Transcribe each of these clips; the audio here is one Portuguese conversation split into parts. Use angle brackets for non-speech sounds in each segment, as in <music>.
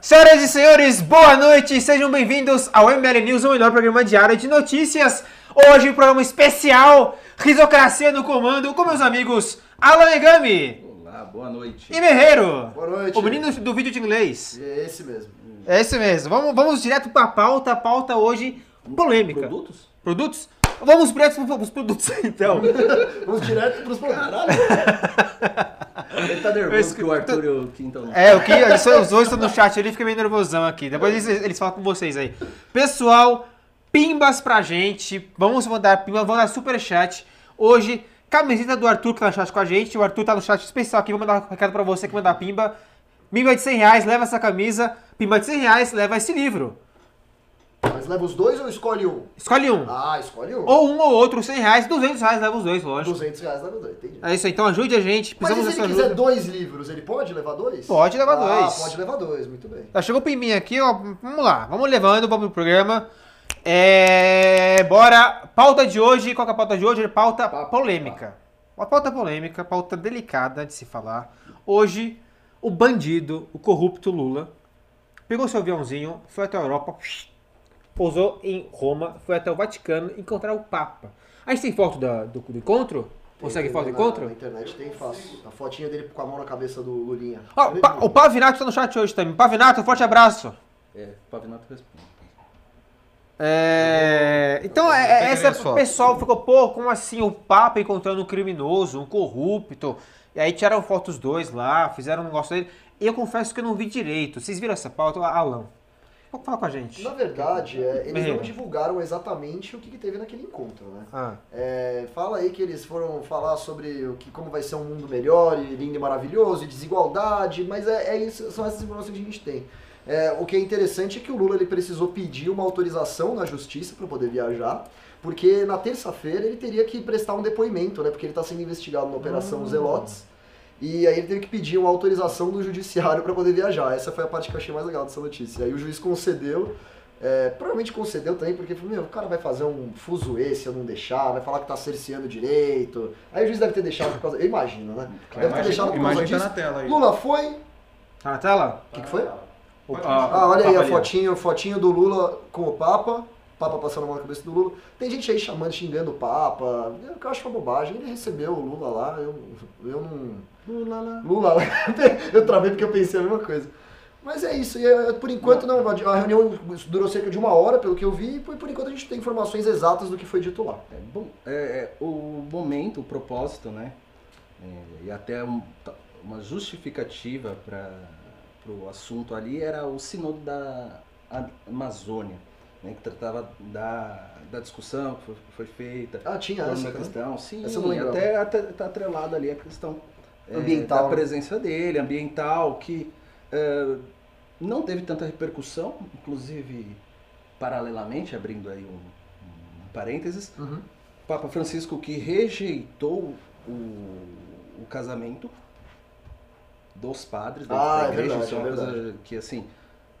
Senhoras e senhores, boa noite, sejam bem-vindos ao ML News, o melhor programa diário de notícias. Hoje, um programa especial, Risocracia no Comando, com meus amigos Alan Egami Olá, boa noite. e Merreiro. Boa noite. O menino do vídeo de inglês. É esse mesmo. É esse mesmo. Vamos, vamos direto pra pauta, pauta hoje polêmica. Produtos? Produtos? Vamos direto para os produtos, então. <laughs> Vamos direto pros produtos. <laughs> Ele tá nervoso que o Arthur e o Quintal não. É, o que os dois estão no chat, ele fica meio nervosão aqui. Depois eles, eles falam com vocês aí. Pessoal, pimbas pra gente. Vamos mandar pimbas, vamos dar superchat. Hoje, camiseta do Arthur que tá no chat com a gente. O Arthur tá no chat especial aqui. Vou mandar um recado pra você que mandar pimba. Pimba de 100 reais, leva essa camisa. Pimba de 100 reais, leva esse livro. Mas leva os dois ou escolhe um? Escolhe um. Ah, escolhe um. Ou um ou outro, 100 reais, 200 reais, leva os dois, lógico. 200 reais leva dois, entendi. É isso aí, então ajude a gente. Mas Precisamos e se ele quiser ajuda. dois livros, ele pode levar dois? Pode levar ah, dois. pode levar dois, muito bem. Chegou o pimbinha aqui, ó. Vamos lá, vamos levando, vamos pro programa. É. Bora. Pauta de hoje, qual que é a pauta de hoje? Pauta polêmica. Uma pauta polêmica, pauta delicada de se falar. Hoje, o bandido, o corrupto Lula, pegou seu aviãozinho, foi até a Europa, pousou em Roma, foi até o Vaticano encontrar o Papa. A gente tem foto da- do, do encontro? Consegue foto do encontro? Na internet tem fácil. A fotinha dele com a mão na cabeça do Lulinha. Ó, o Pa- o Pavinato tá no chat hoje também. Pavinato, forte abraço. É, Pavinato responde. É, então, é, é, essa pessoal ficou, pô, como assim o Papa encontrando um criminoso, um corrupto? E aí tiraram foto dos dois lá, fizeram um negócio dele. E eu confesso que eu não vi direito. Vocês viram essa pauta? Alan, pode falar com a gente. Na verdade, é, eles Menino. não divulgaram exatamente o que, que teve naquele encontro, né? Ah, É, fala aí que eles foram falar sobre o que, como vai ser um mundo melhor e lindo e maravilhoso, e desigualdade, mas é, é isso, são essas informações que a gente tem. É, o que é interessante é que o Lula ele precisou pedir uma autorização na justiça para poder viajar, porque na terça-feira ele teria que prestar um depoimento, né? Porque ele está sendo investigado na Operação Zelotes. E aí ele teve que pedir uma autorização do judiciário para poder viajar. Essa foi a parte que eu achei mais legal dessa notícia. Aí o juiz concedeu, é, provavelmente concedeu também, porque falou, meu, o cara vai fazer um fuzuê se eu não deixar, vai falar que tá cerceando direito. Aí o juiz deve ter deixado por causa. Eu imagino, né? Deve ter deixado por causa Imagem tá disso. na tela aí. Lula foi. tá na tela? O que, que foi? O- Ah, olha aí a fotinho, fotinho do Lula com o Papa. Papa passando a mão na cabeça do Lula. Tem gente aí chamando, xingando o Papa. Eu, acho uma bobagem. Ele recebeu o Lula lá. Eu, eu não. Lula lá. Lula lá. <laughs> eu travei porque eu pensei a mesma coisa. Mas é isso. E, é, por enquanto, não. A reunião durou cerca de uma hora, pelo que eu vi. E por, enquanto a gente tem informações exatas do que foi dito lá. É, bom, é, é, o momento, o propósito, né? é, e até um- uma justificativa para o assunto ali era o Sinodo da Amazônia, né, que tratava da, da discussão que foi, foi feita. Ah, tinha essa. da né? questão, sim, Essa não até, até tá atrelado ali a questão é, Ambiental, da né? presença dele, ambiental, que é, não teve tanta repercussão, inclusive paralelamente, abrindo aí um, um parênteses, Uhum. Papa Francisco que rejeitou o, o casamento dos padres dentro Ah, da é igreja, verdade, isso é uma é coisa que assim,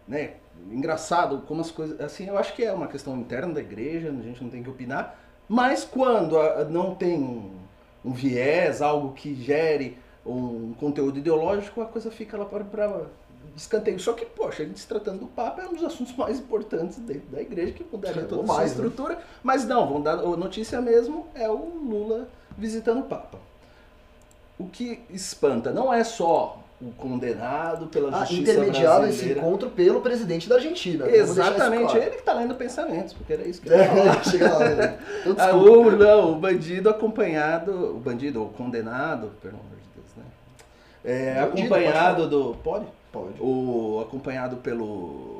né, engraçado como as coisas, assim, eu acho que é uma questão interna da igreja, a gente não tem que opinar, mas quando a- não tem um, um viés, algo que gere um conteúdo ideológico, a coisa fica lá para, escanteio. Só que, poxa, a gente se tratando do Papa é um dos assuntos mais importantes dentro da igreja, que mudaria É, toda ou a mais, né? estrutura. Mas não, vão dar, a notícia mesmo é o Lula visitando o Papa. O que espanta não é só o condenado pela Ah, justiça intermediado esse brasileira. encontro pelo presidente da Argentina. Isso Exatamente, claro. ele que tá lendo pensamentos, porque era isso que <laughs> ele. É, <laughs> né? <laughs> Ah, desculpa. o, não, o bandido acompanhado, o bandido, o condenado, pelo amor de Deus, né? É, Bandido, acompanhado do. Pode? Pode. O, acompanhado pelo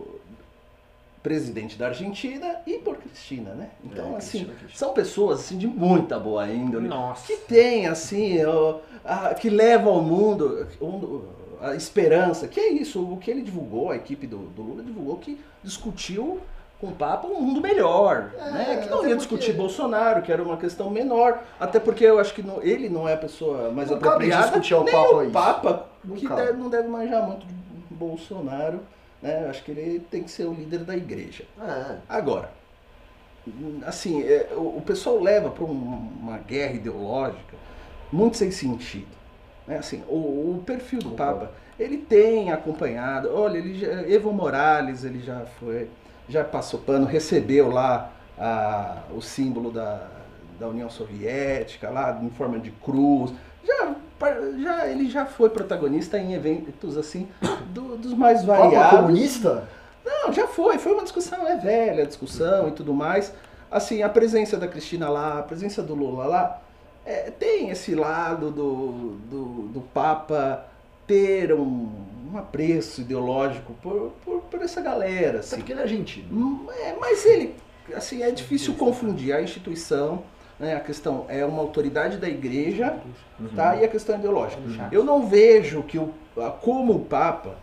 presidente da Argentina e por Cristina, né? Então, É, assim, Cristina Kirchner. são pessoas assim, de muita boa índole. Nossa. Que tem, assim, ó, a- que leva ao mundo a esperança. Que é isso, o que ele divulgou, a equipe do, do Lula divulgou que discutiu com o Papa um mundo melhor, É, né? Que não ia porque- discutir Bolsonaro, que era uma questão menor, até porque eu acho que não- ele não é a pessoa mais Não cabe apropriada, discutir ao nem Papa o isso. Papa, Não que deve- não deve manjar muito de Bolsonaro, né? Eu acho que ele tem que ser o líder da igreja. É. Agora, assim, é, o, o pessoal leva para uma guerra ideológica muito sem sentido. Né? Assim, o, o perfil do Papa, ele tem acompanhado, olha, ele já, Evo Morales, ele já foi, já passou pano, recebeu lá a, o símbolo da, da União Soviética, lá em forma de cruz, já, já, ele já foi protagonista em eventos assim, do- dos mais variados. comunista? Não, já foi. Foi uma discussão, é velha a discussão e tudo mais. Assim, a presença da Cristina lá, a presença do Lula lá, é, tem esse lado do, do, do Papa ter um, um apreço ideológico por, por, por essa galera. Assim. porque ele é argentino. Hum, é, mas ele, assim, é difícil confundir a instituição, né, a questão é uma autoridade da igreja, tá, e a questão ideológica. Eu não vejo que o, como o Papa,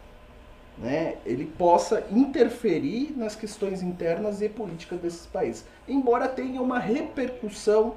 né, ele possa interferir nas questões internas e políticas desses países, embora tenha uma repercussão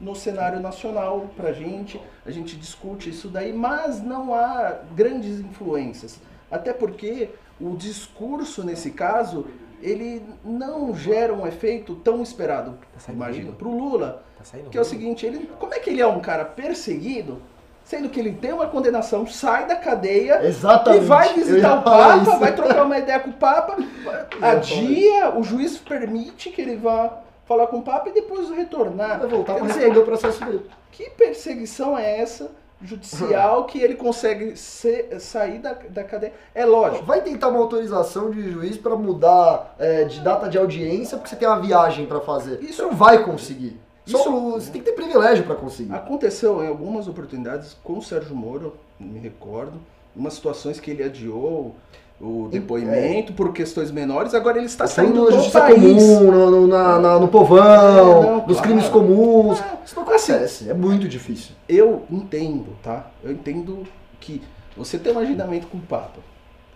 no cenário nacional pra gente, a gente discute isso daí, mas não há grandes influências. Até porque o discurso nesse caso, ele não gera um efeito tão esperado, imagino, para o Lula, Tá saindo que é o seguinte, ele, como é que ele é um cara perseguido, sendo que ele tem uma condenação, sai da cadeia Exatamente. e vai visitar o Papa, isso. vai trocar uma ideia com o Papa, <laughs> adia, o juiz permite que ele vá falar com o Papa e depois retornar. Vai voltar dizer, responder o processo dele. que perseguição é essa judicial <laughs> que ele consegue ser- sair da, da cadeia? É lógico. Vai tentar uma autorização de juiz pra mudar é, de data de audiência porque você tem uma viagem pra fazer. Isso- Você não vai conseguir. Isso- você tem que ter privilégio pra conseguir. Aconteceu em algumas oportunidades com o Sérgio Moro, me recordo, umas situações que ele adiou o depoimento por questões menores, agora ele está Foi saindo na justiça país. comum, no, no- na- na- no povão, É, não, nos claro. crimes comuns. Ah, Isso não acontece. É muito difícil. Eu entendo, tá? Eu entendo que você tem um agendamento com o Papa.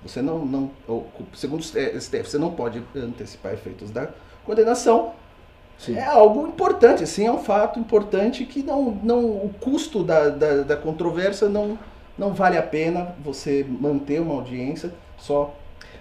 Você não, não ou, segundo o STF, você não pode antecipar efeitos da condenação. Sim. É algo importante, sim, é um fato importante que não, não o custo da, da, da controvérsia não, não vale a pena você manter uma audiência só.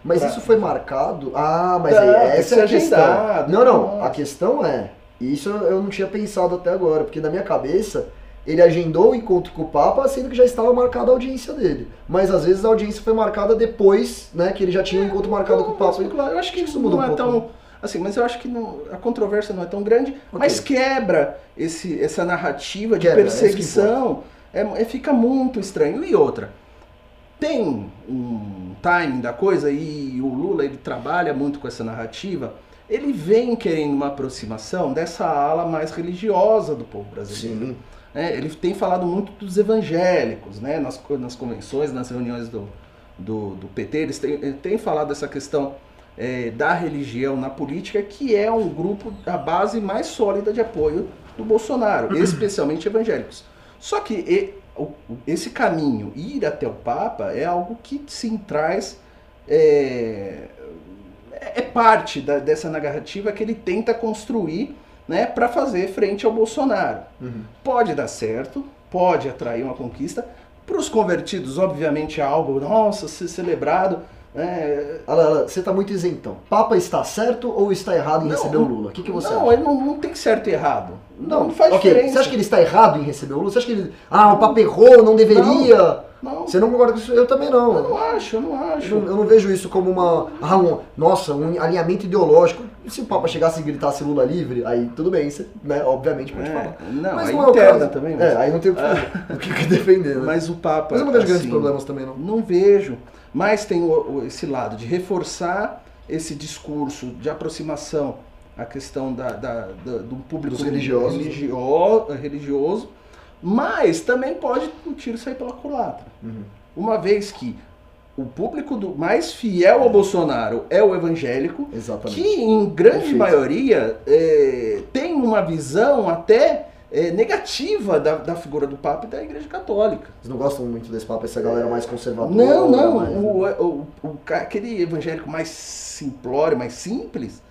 Mas Pra- isso foi marcado. Ah, mas Tá, aí, essa é a questão. agendado, Não, não. nossa. A questão é. Isso eu não tinha pensado até agora, porque na minha cabeça ele agendou o encontro com o Papa, sendo que já estava marcada a audiência dele. Mas às vezes a audiência foi marcada depois, né? Que ele já tinha um encontro marcado com o Papa. Claro, eu acho que Isso muda não um é pouco, tão. Assim, mas eu acho que não- a controvérsia não é tão grande, mas quebra esse, essa narrativa de Quebra, é perseguição. É, é- fica muito estranho. E outra, tem um timing da coisa e o Lula ele trabalha muito com essa narrativa. Ele vem querendo uma aproximação dessa ala mais religiosa do povo brasileiro. Sim. né, ele tem falado muito dos evangélicos, né, nas, nas convenções, nas reuniões do, do, do PT, eles têm, ele tem falado dessa questão é, da religião na política, que é um grupo, a base mais sólida de apoio do Bolsonaro, especialmente evangélicos. Só que e- o- o- esse caminho, ir até o Papa, é algo que sim traz. É, é parte da- dessa narrativa que ele tenta construir né, para fazer frente ao Bolsonaro. Uhum. Pode dar certo, pode atrair uma conquista. Para os convertidos, obviamente, é algo, nossa, ser celebrado. Né? Olha, olha, você tá muito isentão. Papa está certo ou está errado em Não, receber o Lula? O que, que você não, acha? ele não, não tem certo e errado. Não, faz ok. diferença. Você acha que ele está errado em receber o Lula? Você acha que ele. Ah, o Papa errou, não deveria? Não, Você não concorda com isso? Eu também não. eu não acho, eu não Eu acho. não, eu não vejo isso como uma. Ah, um, nossa, um alinhamento ideológico. E se o Papa chegasse e gritasse Lula livre, aí tudo bem, você, né, obviamente pode É, falar. não, Mas não é o caso. também. É, Mas, aí não tem o que, <laughs> o que- defender, né? Mas, mas o Papa. eu não vejo grandes assim, problemas também, não. Não vejo. Mas tem o- esse lado de reforçar esse discurso de aproximação à questão da, da- da- do público Dos religiosos. religio- religioso, mas também pode o tiro sair pela culatra. Uhum. Uma vez que o público do, mais fiel ao Bolsonaro é o evangélico, Exatamente. que em grande Perfeito. maioria é, tem uma visão até é, negativa da, da figura do Papa e da Igreja Católica. Eles não gostam muito desse Papa, essa galera mais conservadora. Não, não. mais- O, o- o aquele evangélico mais simplório, mais simples,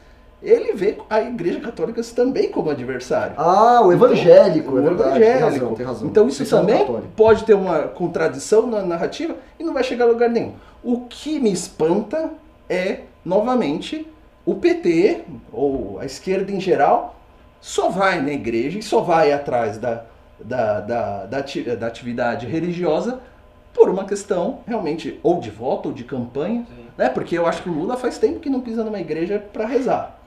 ele vê a Igreja Católica também como adversário. Ah, o evangélico, O é verdade. Tem evangélico. razão, tem razão. Então isso Vocês também pode ter uma contradição na narrativa e não vai chegar a lugar nenhum. O que me espanta é, novamente, o PT, ou a esquerda em geral, só vai na igreja e só vai atrás da, da, da, da, da atividade religiosa por uma questão realmente ou de voto ou de campanha, né? Porque eu acho que o Lula faz tempo que não pisa numa igreja para rezar,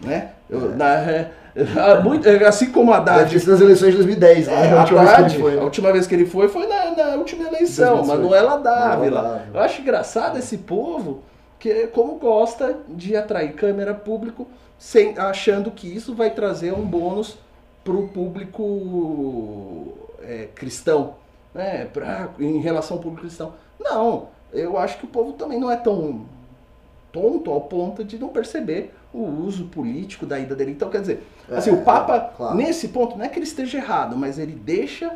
né? Eu- na- é, <laughs> muito- é, assim como a Haddad sido nas eleições de 2010, né? é, a última vez que Haddad, ele foi. a né? última vez que ele foi foi na, na última eleição, 2018. Manuela Dávila. Manuela Dávila. Eu acho engraçado esse povo que como gosta de atrair câmera público sem, achando que isso vai trazer um bônus para o público é, cristão, né? Pra, em relação ao público cristão. Não, eu acho que o povo também não é tão tonto ao ponto de não perceber o uso político da ida dele. Então, quer dizer, assim, É, o Papa, claro. nesse ponto, não é que ele esteja errado, mas ele deixa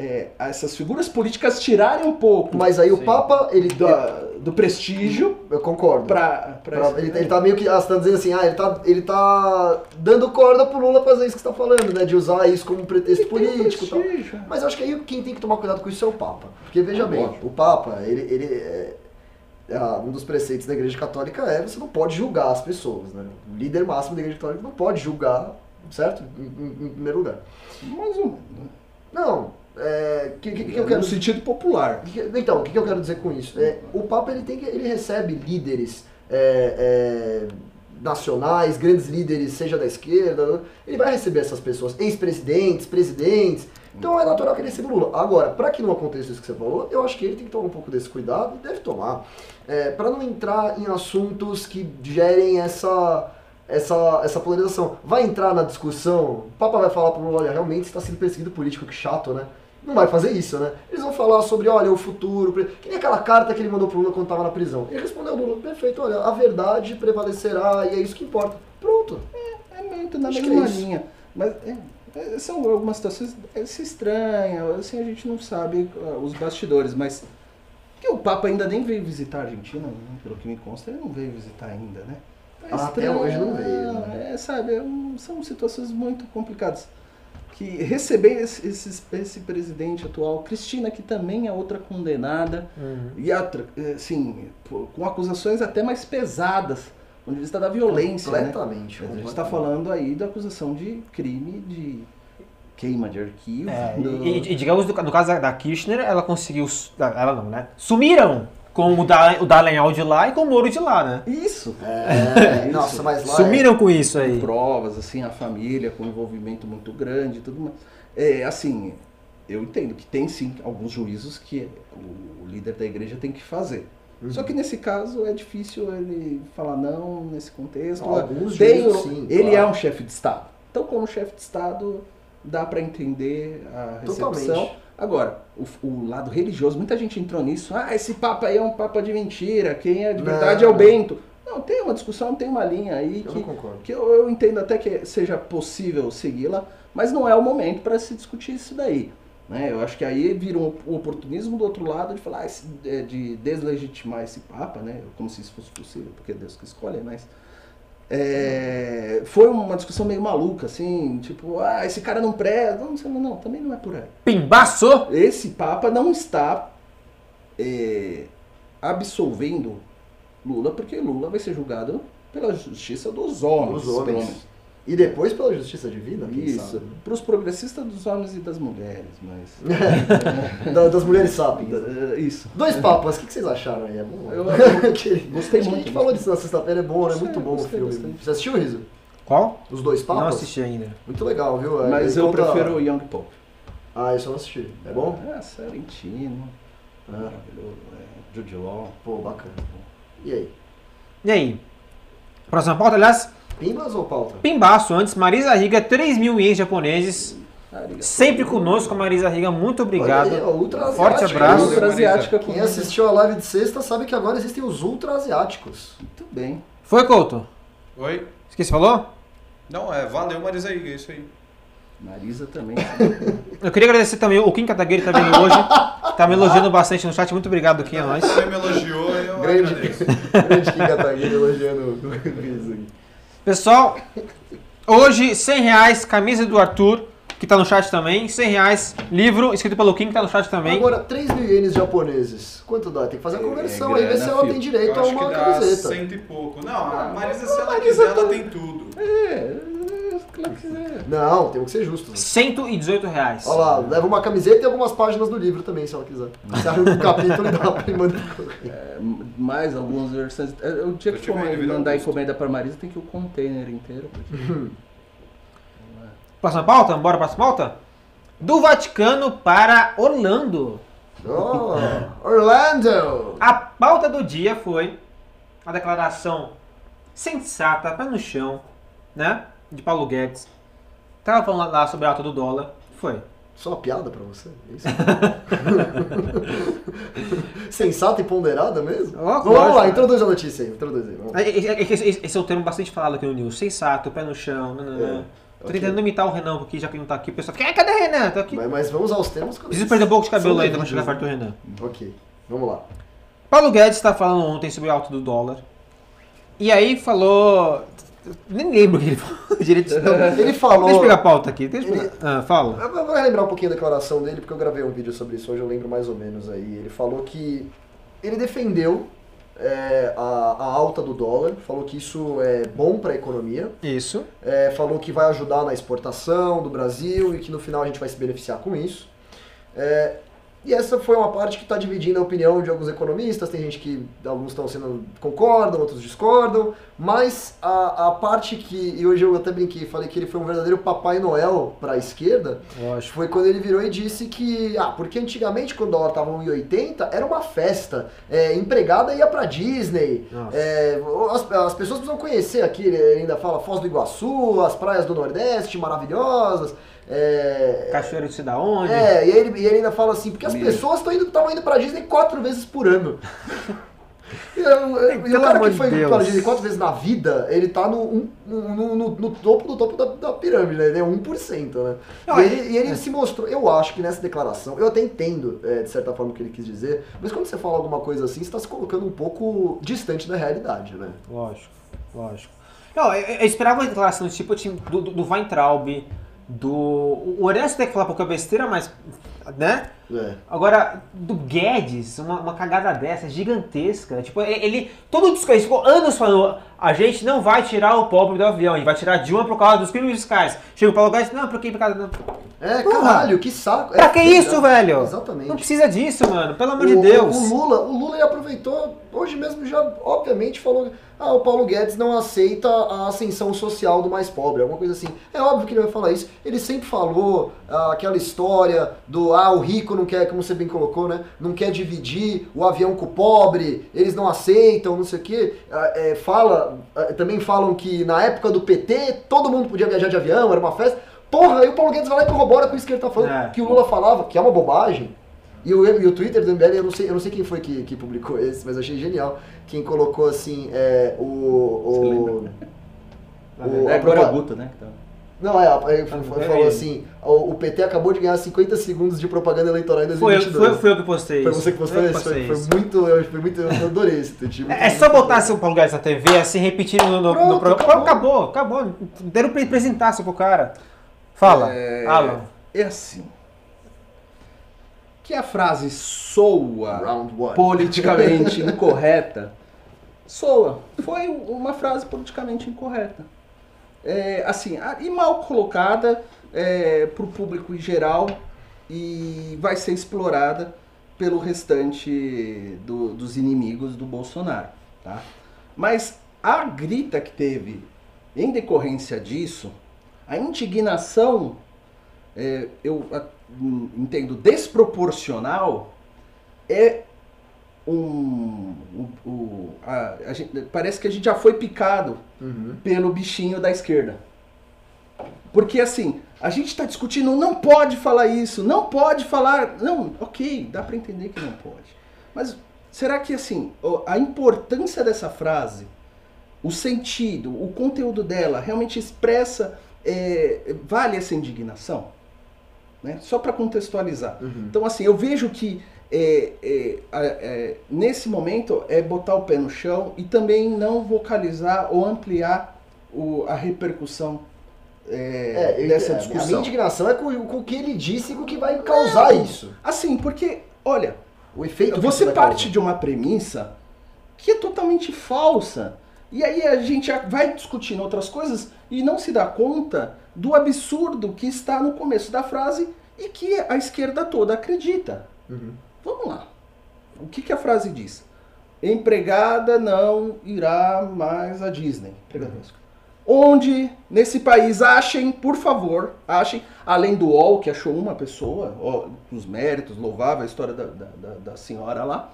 é, essas figuras políticas tirarem um pouco Mas aí o Sim. Papa, ele. da- do prestígio Eu concordo. para Pra- ele, ele tá meio que. Ah, você tá dizendo assim, ah, ele tá, ele tá dando corda pro Lula fazer isso que você tá falando, né? De usar isso como um pretexto político e tal. Mas eu acho que aí quem tem que tomar cuidado com isso é o Papa. Porque veja Ah, bem, lógico. o Papa, ele. ele é, é, um dos preceitos da Igreja Católica é você não pode julgar as pessoas, né? O líder máximo da Igreja Católica não pode julgar, certo? Em, em- em primeiro lugar. Mais ou menos. né? Não, é. Que, que, que eu quero No sentido popular. Então, o que, eu quero dizer com isso? É, o Papa ele tem que, ele recebe líderes é, é, nacionais, grandes líderes, seja da esquerda, ele vai receber essas pessoas, ex-presidentes, presidentes. Então é natural que ele receba o Lula. Agora, para que não aconteça isso que você falou, eu acho que ele tem que tomar um pouco desse cuidado deve tomar, é, para não entrar em assuntos que gerem essa essa, essa polarização. Vai entrar na discussão, o Papa vai falar pro Lula, olha, realmente está sendo perseguido político, que chato, né? Não vai fazer isso, né? Eles vão falar sobre, olha, o futuro. Que nem aquela carta que ele mandou pro Lula quando tava na prisão. Ele respondeu Lula, perfeito, olha, a verdade prevalecerá e é isso que importa. Pronto. É muito na Acho mesma é linha. Mas é, é, são algumas situações é, se estranha, assim, a gente não sabe ah, os bastidores, mas que o Papa ainda nem veio visitar a Argentina, né? pelo que me consta, ele não veio visitar ainda, né? Ah, até hoje não veio, né? É, sabe, é são situações muito complicadas. Que receber esse, esse, esse presidente atual, Cristina, que também é outra condenada, e outra, assim, com acusações até mais pesadas, onde vista da violência, né? Completamente. A gente está falando aí da acusação de crime de queima de arquivo. É, do- e, e digamos, no, caso da- Kirchner, ela conseguiu. Ela não, né? Sumiram com o, da, o Dallagnol de lá e com o Moro de lá, né? Isso. É, Isso. nossa, mas lá. Sumiram com isso Com aí. provas, assim, a família com envolvimento muito grande e tudo mais. É, assim, eu entendo que tem sim alguns juízos que o, o líder da igreja tem que fazer. Uhum. Só que nesse caso é difícil ele falar não nesse contexto. Alguns Tem juízes, o- sim, ele claro. é um chefe de Estado. Então, como chefe de Estado, dá para entender a recepção. Totalmente. Agora, o, o lado religioso, muita gente entrou nisso. Ah, esse papa aí é um papa de mentira. Quem é de Não, verdade é o não. Bento. Não, tem uma discussão, tem uma linha aí Eu que, não que eu, eu entendo até que seja possível segui-la, mas não é o momento para se discutir isso daí. Né? Eu acho que aí vira um oportunismo do outro lado de falar, ah, é, de deslegitimar esse Papa, né? como se isso fosse possível, porque é Deus que escolhe, mas é, foi uma discussão meio maluca, assim, tipo, ah, esse cara não presta, não, não, não, também não é por aí. Pimbaço! Esse Papa não está é, absolvendo Lula, porque Lula vai ser julgado pela justiça dos homens. Dos homens. E depois pela justiça divina, quem Isso. sabe? Para os progressistas dos homens e das mulheres, mas. <laughs> Da- das mulheres sapiens. É, Isso. Dois papas, o que que vocês acharam aí? É bom? Eu- <laughs> Aquele- Gostei muito. A gente falou disso na sexta-feira, é bom, né? Gostei, Muito bom o gostei filme. bastante. Você assistiu, Riso? Qual? Os dois papas? Não assisti ainda. Muito legal, viu? Mas Ele eu conta- prefiro o Young Pope. Ah, isso eu não assisti. É bom? É, Sorrentino. Ah, Maravilhoso. É, Jude Law. pô, bacana. E aí? E aí? Próxima pauta, aliás, Pimbas ou pauta? Pimbaço antes, Marisa Riga, 3 mil ienes japoneses. Sempre conosco, Marisa Riga, muito obrigado. Aí, ó, Forte abraço. Ultra asiática Quem assistiu a live de sexta sabe que agora existem os ultra asiáticos. Muito bem. Foi, Couto? Oi? Esqueci, falou? Não, é, valeu Marisa Iga, é isso aí. Marisa também. <laughs> Eu queria agradecer também o Kim Kataguiri que tá vindo hoje. Tá me elogiando bastante no chat. Muito obrigado, Kim, a nós. Você me elogiou, eu Grande, agradeço. grande Kim Kataguiri elogiando o aqui. Pessoal, hoje 100 reais, camisa do Arthur, que tá no chat também. 100 reais, livro escrito pelo Kim, que tá no chat também. Agora, 3 mil ienes japoneses. Quanto dá? Tem que fazer a É, conversão é aí, ver se ela filho. tem direito a uma camiseta. cento e pouco. Não, a Marisa, se ela Marisa quiser, tá- ela tem tudo. É, que ela quiser. Não, tem que ser justo. 118 reais. Olha lá, leva uma camiseta e algumas páginas do livro também, se ela quiser. Você arranca um capítulo e dá pra ir mandar correr. É, mais algumas versões. É, O dia Eu que for um individual mandar custo. encomenda pra Marisa, tem que o container inteiro. Porque... <laughs> Próxima pauta? Bora pra próxima pauta? Do Vaticano para Orlando. Oh, Orlando! A pauta do dia foi a declaração sensata, pé no chão, né? De Paulo Guedes. Tava falando lá sobre a alta do dólar. Foi. Só uma piada pra você? É isso? <laughs> Sensata e ponderada mesmo? Ó, vamos lá, lógico. introduz a notícia aí, introduz aí. Vamos. É, é, é que Esse, esse é o termo bastante falado aqui no News. Sensato, pé no chão. nananã. Tô ok. tentando imitar o Renan, porque já que ele não tá aqui, o pessoal fica, "Ah, cadê o Renan? Tô aqui. Mas, mas vamos aos termos. Preciso perder um pouco de cabelo ainda pra chegar perto do Renan. Ok, vamos lá. Paulo Guedes está falando ontem sobre a alta do dólar. E aí falou. Nem lembro o que ele falou <laughs> direito. Então, Ele falou. Deixa eu pegar a pauta aqui. Deixa eu Ele-. Ah, fala. Eu vou relembrar um pouquinho a declaração dele, porque eu gravei um vídeo sobre isso hoje, eu lembro mais ou menos aí. Ele falou que ele defendeu é, a, a alta do dólar, falou que isso é bom para a economia, Isso. é, falou que vai ajudar na exportação do Brasil e que no final a gente vai se beneficiar com isso. É, e essa foi uma parte que está dividindo a opinião de alguns economistas, tem gente que alguns estão sendo concordam, outros discordam, mas a, a parte que, e hoje eu até brinquei, falei que ele foi um verdadeiro Papai Noel para a esquerda, Lógico. foi quando ele virou e disse que, ah, porque antigamente quando o dólar estava 1,80 era uma festa, é, empregada ia pra Disney, é, as, as pessoas precisam conhecer aqui, ele ainda fala Foz do Iguaçu, as praias do Nordeste maravilhosas, é, Cachoeira de da onde. é, e ele, e ele ainda fala assim, porque as Milho. pessoas estão indo, estavam indo pra Disney quatro vezes por ano. <laughs> E, eu- e o cara que foi Deus. pra Disney quatro vezes na vida, ele tá no, um- no, no, no topo do topo da, da pirâmide, né? Ele é 1%, né? Não, e é- ele, e ele se mostrou, eu acho que nessa declaração, eu até entendo, é, de certa forma, o que ele quis dizer, mas quando você fala alguma coisa assim, você tá se colocando um pouco distante da realidade, né? Lógico, lógico. Não, eu, eu esperava uma declaração desse tipo assim, do, do, do Weintraub, do. O Orestes tem que falar pouca besteira, mas. né? É. Agora, do Guedes, uma, uma cagada dessa gigantesca. Tipo, ele. todo o discurso, ficou anos falando: a gente não vai tirar o pobre do avião, a gente vai tirar Dilma por causa dos crimes fiscais. Chega o Paulo Guedes, não, porque por causa. Não. É, Porra. caralho, que saco. Pra É, que é, isso, velho? Exatamente. Não precisa disso, mano, pelo amor o, de Deus. O Lula, o Lula ele aproveitou, hoje mesmo já, obviamente, falou. Ah, o Paulo Guedes não aceita a ascensão social do mais pobre, alguma coisa assim. É óbvio que ele vai falar isso. Ele sempre falou ah, aquela história do ah, o rico não quer, como você bem colocou, né? Não quer dividir o avião com o pobre, eles não aceitam, não sei o quê. Ah, é, fala, ah, também falam que na época do PT todo mundo podia viajar de avião, era uma festa. Porra, aí o Paulo Guedes vai lá e corrobora com isso que ele tá falando, É. que o Lula falava, que é uma bobagem. E o, e o Twitter do MBL, eu não sei, eu não sei quem foi que, que publicou esse, mas eu achei genial. Quem colocou assim, é, o. o, <laughs> o É a agora propa- o Guta, né? tá- Não, é, aí Ah, falou ele. assim: o, o PT acabou de ganhar 50 segundos de propaganda eleitoral em Foi, eu- 2022. foi, foi eu que postei Foi você que postou isso? Foi, foi muito, eu, foi muito. Eu adorei esse tweet. É é só botar assim, o Paulo na TV, assim, repetindo no, no, Pronto, no programa. acabou. Acabou, acabou. Deram pra apresentar pro cara. Fala, É, Alan. É assim. Que a frase soa politicamente <laughs> incorreta, soa. Foi uma frase politicamente incorreta. É, assim, e mal colocada para o público em geral e vai ser explorada pelo restante do- dos inimigos do Bolsonaro. Tá? Mas a grita que teve em decorrência disso, a indignação, é, eu a- hum, entendo desproporcional, é um. um- o- a- a gente- parece que a gente já foi picado Uhum. pelo bichinho da esquerda. Porque assim, a gente está discutindo, não pode falar isso, não pode falar. Não, ok, dá para entender que não pode. Mas será que assim, a importância dessa frase, o sentido, o conteúdo dela realmente expressa, é, vale essa indignação? Né? Só para contextualizar. Uhum. Então, assim, eu vejo que é, é, é, nesse momento é botar o pé no chão e também não vocalizar ou ampliar o- a repercussão é, É, eu- dessa é, A minha discussão. indignação é com, com o que ele disse e com o que vai causar isso. Assim, porque, olha, O efeito você parte de uma premissa que é totalmente falsa. E aí a gente vai discutindo outras coisas e não se dá conta do absurdo que está no começo da frase e que a esquerda toda acredita. Uhum. Vamos lá. O que, que a frase diz? Empregada não irá mais à Disney. Empregada mesmo. Onde nesse país achem, por favor, achem, além do UOL, que achou uma pessoa, ó, os méritos, louvável a história da, da, da- da senhora lá,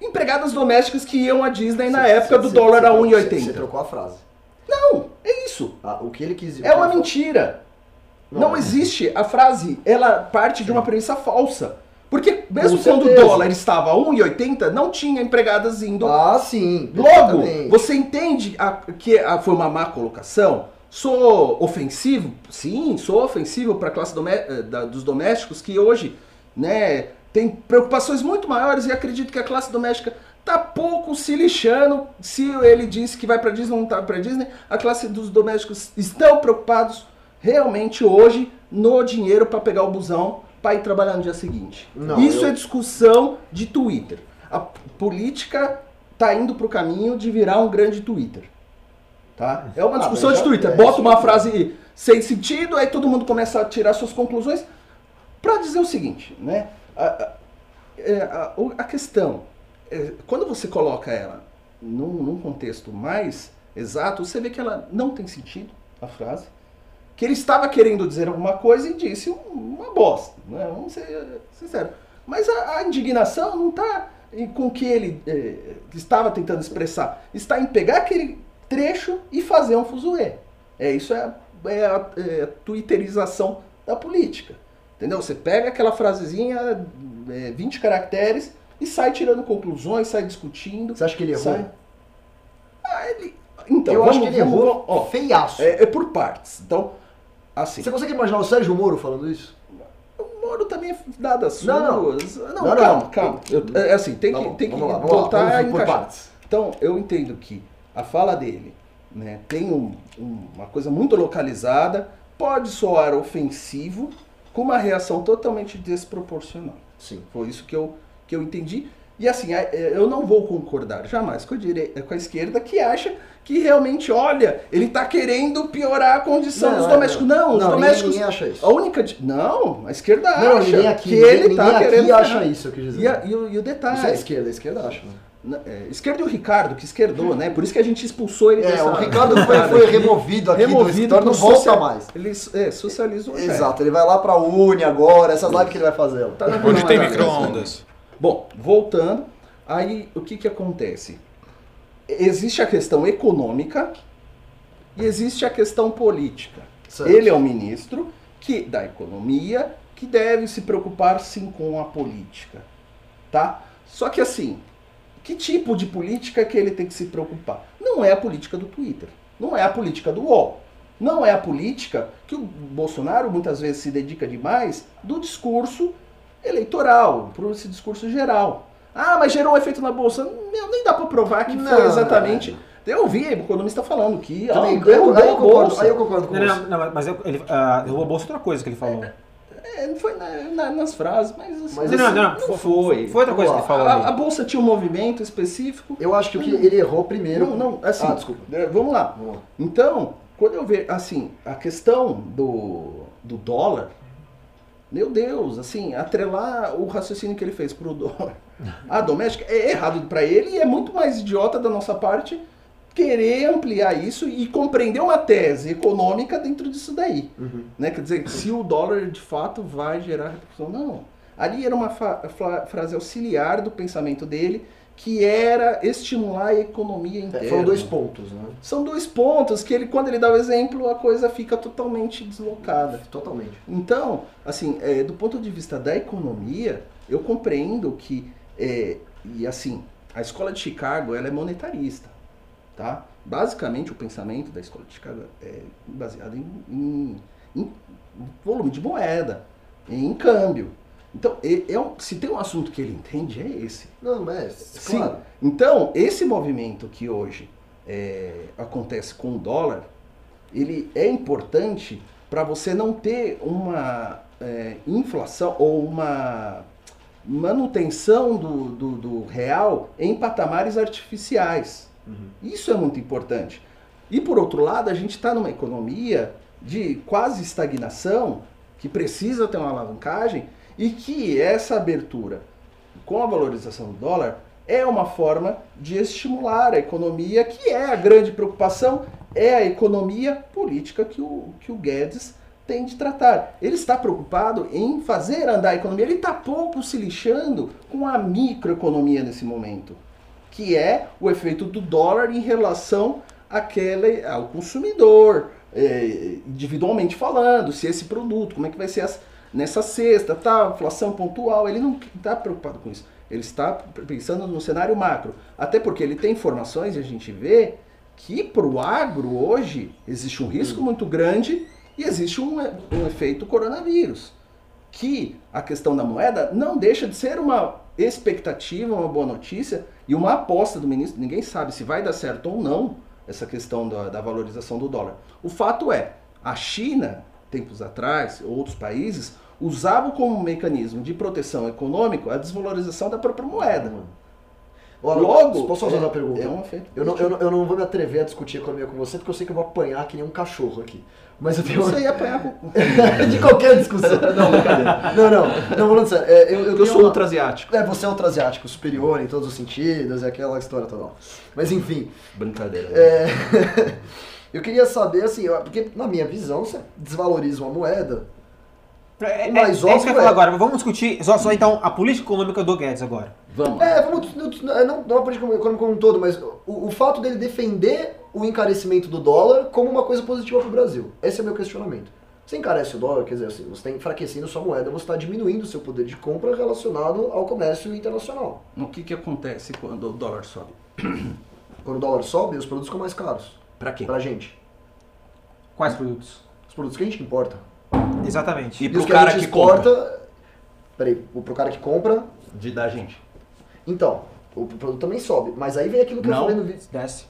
empregadas domésticas que iam à Disney na Cê- época cê- do cê- dólar a Você 1,80. trocou a frase. Não, é isso. Ah, o que ele quis É uma mentira. Não, Não. existe. A frase, ela parte de uma premissa falsa. Porque mesmo Com quando o certeza. dólar estava a 1,80, não tinha empregadas indo. Ah, sim. Logo, perfeitamente. você entende a- que a- foi uma má colocação? Sou ofensivo? Sim, sou ofensivo para a classe eh, da- dos domésticos que hoje né, tem preocupações muito maiores e acredito que a classe doméstica tá pouco se lixando se ele disse que vai para Disney ou não tá para Disney. A classe dos domésticos estão preocupados realmente hoje no dinheiro para pegar o busão para ir trabalhar no dia seguinte. Não, Isso eu- é discussão de Twitter. A política tá indo pro caminho de virar um grande Twitter. Tá? É uma Ah, discussão mas de Twitter. é, Bota uma frase sem sentido, aí todo mundo começa a tirar suas conclusões. Pra dizer o seguinte, né? A, a- é, a questão, é, quando você coloca ela num, num contexto mais exato, você vê que ela não tem sentido, a frase. Que ele estava querendo dizer alguma coisa e disse um- uma bosta, né? Vamos ser sinceros. Mas a, a indignação não está com o que ele eh, estava tentando expressar. Está em pegar aquele trecho e fazer um fuzuê. É isso é, a- é a, é a twitterização da política. Entendeu? Você pega aquela frasezinha, eh, 20 caracteres, e sai tirando conclusões, sai discutindo. Você acha que ele errou? sai- Ah, ele... Então, eu vamos, acho que ele vamos- errou ó, feiaço. é, é por partes. Então, assim. Você consegue imaginar o Sérgio Moro falando isso? O Moro também é dado as suas. Não, não. Não, calma, calma. Eu- é assim, tem Tá que, bom, tem que lá, vamos lá, vamos por partes. Então, eu entendo que a fala dele né, tem um- um- uma coisa muito localizada, pode soar ofensivo, com uma reação totalmente desproporcional. Sim. Foi isso que eu, que eu entendi. E assim, é- é, eu não vou concordar jamais com a, dire... com a esquerda que acha que realmente, olha, ele está querendo piorar a condição Não, dos é, domésticos. Não, os Não, domésticos. ninguém acha isso. A única. Não, a esquerda Não, acha aqui, que ele está aqui querendo. acha ferrar. isso, eu quis dizer. E, a- e o, e o Isso é a detalhe. esquerda, a esquerda acha. né? É, esquerda e o Ricardo, que esquerdou, né? Por isso que a gente expulsou ele É, dessa- o Ricardo foi, foi removido aqui do removido escritório, não volta social- mais. Ele é, socializou. Exato, ele vai lá pra Uni agora, essas lives que ele vai fazer. Tá Onde tem Não, não, micro-ondas? Bom, voltando, aí o que que acontece? Existe a questão econômica e existe a questão política. Certo. Ele é o ministro que da economia que deve se preocupar sim com a política, tá? Só que assim, que tipo de política que ele tem que se preocupar? Não é a política do Twitter, não é a política do UOL, não é a política que o Bolsonaro muitas vezes se dedica demais do discurso eleitoral, para esse discurso geral. Ah, mas gerou um efeito na bolsa. Meu, nem dá para provar que Não, foi exatamente. Eu vi o economista falando que Também, derrubou aí, eu a concordo, bolsa. aí eu concordo com Não, você. não, não, mas eu, ele, ah, derrubou a bolsa outra coisa que ele falou. É, não foi na- na- nas frases, mas, assim, Mas não, não, assim, não, não foi, foi. foi outra coisa que ele falou a, a bolsa tinha um movimento específico. Eu acho que o que ele errou primeiro. Não, não, assim, Ah, desculpa. é, vamos lá. Vamos lá. Então, quando eu vejo, assim, a questão do, do dólar, meu Deus, assim, atrelar o raciocínio que ele fez pro dólar <laughs> a doméstica é errado para ele e é muito mais idiota da nossa parte querer ampliar isso e compreender uma tese econômica dentro disso daí. Uhum. Né? Quer dizer, se o dólar de fato vai gerar repercussão. Não. Ali era uma frase auxiliar do pensamento dele, que era estimular a economia interna. É, foram dois pontos, né? São dois pontos que ele, quando ele dá o exemplo, a coisa fica totalmente deslocada. Totalmente. Então, assim, é, do ponto de vista da economia, eu compreendo que, é, e assim, a escola de Chicago, ela é monetarista, tá? Basicamente, o pensamento da escola de Chicago é baseado em, em- em volume de moeda, em câmbio. Então, é, é um- se tem um assunto que ele entende, é esse. Não, mas, Sim. claro. Então, esse movimento que hoje é, acontece com o dólar, ele é importante para você não ter uma é, inflação ou uma manutenção do, do, do real em patamares artificiais. Isso é muito importante. E por outro lado, a gente está numa economia de quase estagnação, que precisa ter uma alavancagem, e que essa abertura com a valorização do dólar é uma forma de estimular a economia, que é a grande preocupação, é a economia política que o, que o Guedes tem de tratar. Ele está preocupado em fazer andar a economia, ele está pouco se lixando com a microeconomia nesse momento, que é o efeito do dólar em relação àquele, ao consumidor, é, individualmente falando, se esse produto, como é que vai ser as, nessa cesta, tá, inflação pontual, ele não está preocupado com isso. Ele está pensando no cenário macro. Até porque ele tem informações e a gente vê que para o agro hoje existe um risco muito grande e existe um, um efeito coronavírus. Que a questão da moeda não deixa de ser uma expectativa, uma boa notícia e uma aposta do ministro. Ninguém sabe se vai dar certo ou não essa questão da, da valorização do dólar. O fato é, a China, tempos atrás, outros países, usavam como mecanismo de proteção econômico a desvalorização da própria moeda. Olha, Logo, posso fazer é- uma pergunta? é um efeito eu, não, eu, não, eu não vou me atrever a discutir economia com você, porque eu sei que eu vou apanhar que nem um cachorro aqui. Mas eu tenho Você ia apanhar com... <laughs> de qualquer discussão. <laughs> Não, brincadeira. Não, não, não, falando sério. É, eu, eu, Eu sou uma- ultra-asiático. É, você é ultra-asiático, superior em todos os sentidos, é aquela história toda. Mas enfim, Brincadeira. é, <laughs> eu queria saber, assim, porque na minha visão, você desvaloriza uma moeda. É, é, Mais é isso que eu é- agora. Vamos discutir só, só então a política econômica do Guedes agora. Vamos. É, vamos, não, não, não a política econômica como um todo, mas o, o fato dele defender o encarecimento do dólar como uma coisa positiva para o Brasil. Esse é o meu questionamento. Você encarece o dólar, quer dizer, assim, você está enfraquecendo sua moeda, você está diminuindo o seu poder de compra relacionado ao comércio internacional. O que, que acontece quando o dólar sobe? Quando o dólar sobe, os produtos ficam mais caros Pra quê? pra gente. Quais produtos? Os produtos que a gente importa. Exatamente. E E pro que cara a gente que exporta. Peraí, o- pro cara que compra. De da gente. Então, o produto também sobe. Mas aí vem aquilo que eu Não. falei no vídeo. Desce.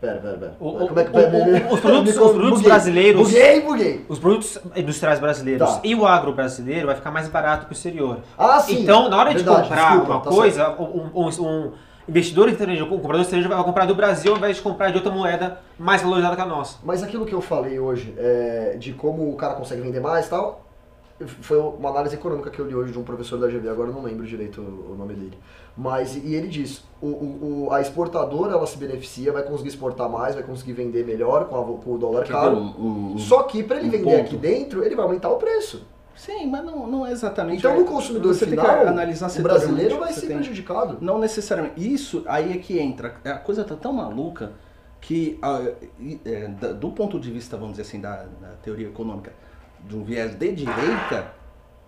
Pera, pera, pera. O- Como é que o- o- os produtos- <laughs> os produtos buguei. brasileiros- Buguei, buguei. Os produtos industriais brasileiros Tá. e o agro brasileiro vai ficar mais barato que o exterior. Ah, sim. Então, na hora de Verdade, comprar desculpa, uma tá coisa, um, um- um investidor estrangeiro, um comprador estrangeiro vai comprar do Brasil ao invés de comprar de outra moeda mais valorizada que a nossa. Mas aquilo que eu falei hoje, é, de como o cara consegue vender mais e tal, foi uma análise econômica que eu li hoje de um professor da GV, agora eu não lembro direito o o nome dele. Mas, e ele diz, o, o- o- a exportadora ela se beneficia, vai conseguir exportar mais, vai conseguir vender melhor com, a- com o dólar caro. um- Só que para ele vender ponto? aqui dentro, ele vai aumentar o preço. Sim, mas não, não é exatamente. Então, no consumidor você final, tem que analisar o brasileiro setariamente, vai ser tem- prejudicado. Não necessariamente. Isso aí é que entra. A coisa tá tão maluca que, é, do ponto de vista, vamos dizer assim, da, da teoria econômica, de um viés de direita,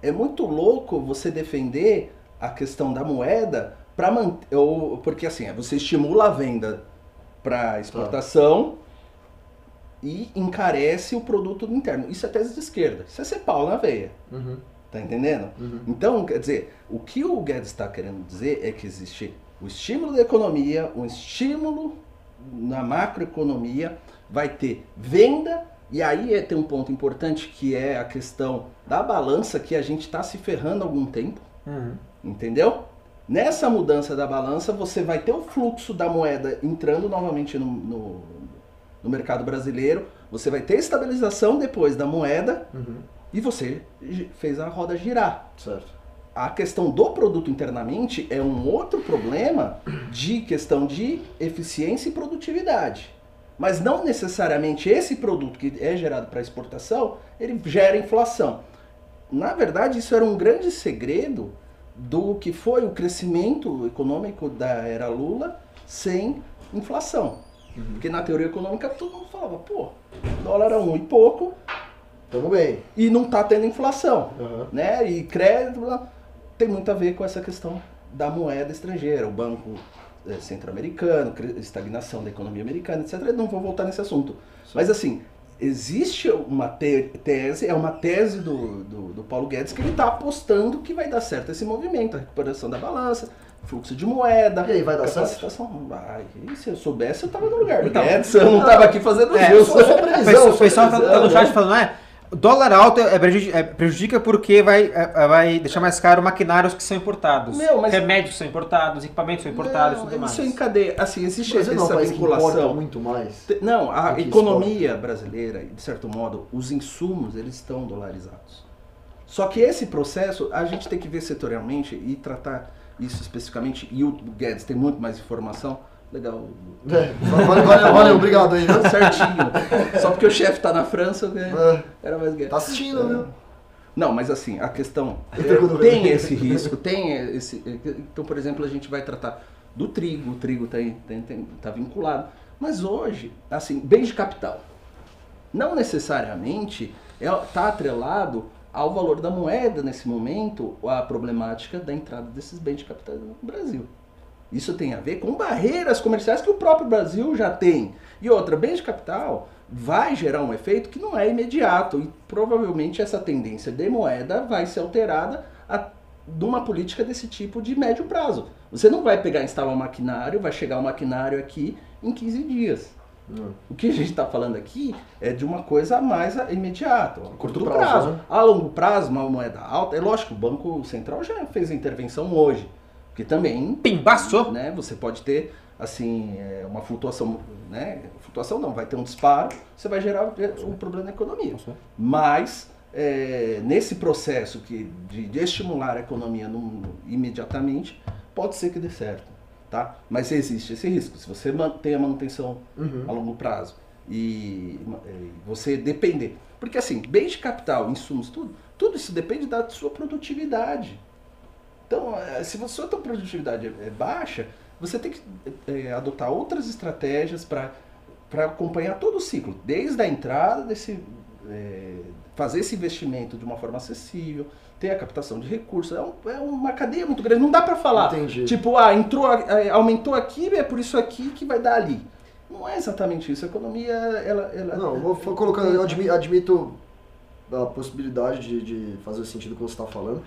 é muito louco você defender a questão da moeda para manter. Ou, porque assim, você estimula a venda para exportação e encarece o produto interno. Isso é tese de esquerda. Isso é ser pau na veia. Uhum, Tá entendendo? uhum. Então, quer dizer, o que o Guedes está querendo dizer é que existe o estímulo da economia, um estímulo na macroeconomia, vai ter venda, e aí é, tem um ponto importante que é a questão da balança, que a gente está se ferrando há algum tempo, entendeu? Nessa mudança da balança, você vai ter o fluxo da moeda entrando novamente no, no, no mercado brasileiro, você vai ter estabilização depois da moeda, Uhum. e você fez a roda girar. Certo. A questão do produto internamente é um outro problema de questão de eficiência e produtividade. Mas não necessariamente esse produto que é gerado para exportação, ele gera inflação. Na verdade, isso era um grande segredo do que foi o crescimento econômico da era Lula sem inflação. Porque na teoria econômica todo mundo falava, pô, dólar a um e pouco Tamo bem. e não tá tendo inflação Uhum. né? E crédito tem muito a ver com essa questão da moeda estrangeira, o banco eh, centro-americano, estagnação da economia americana, etc. Eu não vou voltar nesse assunto. Mas assim, existe uma te- tese, é uma tese do, do, do Paulo Guedes que ele está apostando que vai dar certo esse movimento, a recuperação da balança, fluxo de moeda, E aí, vai dar certo? capacitação. Ai, e se eu soubesse, eu tava no lugar Então, eu não tava aqui fazendo É, jus. só- só O previsão, só tá, tá no chat falando, é, Dólar alto é prejudica, é, prejudica porque vai, é, vai deixar mais caro maquinários que são importados. Meu, mas- Remédios são importados, equipamentos são importados e Não, tudo mais. isso encadeia. Assim, existe não é essa importa vinculação. muito mais. Não, a economia brasileira, de certo modo, os insumos, eles estão dolarizados. Só que esse processo, a gente tem que ver setorialmente e tratar isso especificamente. E o Guedes tem muito mais informação. Legal. É, valeu, valeu, obrigado aí. viu? Certinho. Só porque o chefe tá na França, né? É, era mais Guedes. Tá assistindo, viu? Não, mas assim, a questão é, tem esse risco, tem esse. Então, por exemplo, a gente vai tratar do trigo, o trigo está tá vinculado. Mas hoje, assim, bens de capital, não necessariamente está atrelado ao valor da moeda nesse momento, a problemática da entrada desses bens de capital no Brasil. Isso tem a ver com barreiras comerciais que o próprio Brasil já tem. E outra, bens de capital vai gerar um efeito que não é imediato e provavelmente essa tendência de moeda vai ser alterada a, de uma política desse tipo de médio prazo. Você não vai pegar e instalar um maquinário, vai chegar o maquinário aqui em 15 dias. Hum. O que a gente está falando aqui é de uma coisa mais imediata, a Curto curto prazo, prazo. né? A longo prazo, uma moeda alta, é lógico, o Banco Central já fez a intervenção hoje, porque também Pimbaçou. né, você pode ter assim é, uma flutuação, né, flutuação não, vai ter um disparo, você vai gerar um problema na economia. Mas é, nesse processo que, de, de estimular a economia num- imediatamente, pode ser que dê certo, tá? Mas existe esse risco. Se você mantém a manutenção Uhum. a longo prazo e eh, você depender. Porque assim, bens de capital, insumos, tudo, tudo isso depende da sua produtividade. Então, eh, se a sua produtividade é é baixa, você tem que eh, adotar outras estratégias para acompanhar todo o ciclo, desde a entrada desse. eh, fazer esse investimento de uma forma acessível, ter a captação de recursos. É, um- é uma cadeia muito grande. Não dá para falar. Entendi. Tipo, ah, entrou, eh, aumentou aqui, é por isso aqui que vai dar ali. Não é exatamente isso. A economia, ela. ela Não, vou colocando, eu admi- admito a possibilidade de, de fazer o sentido que você está falando.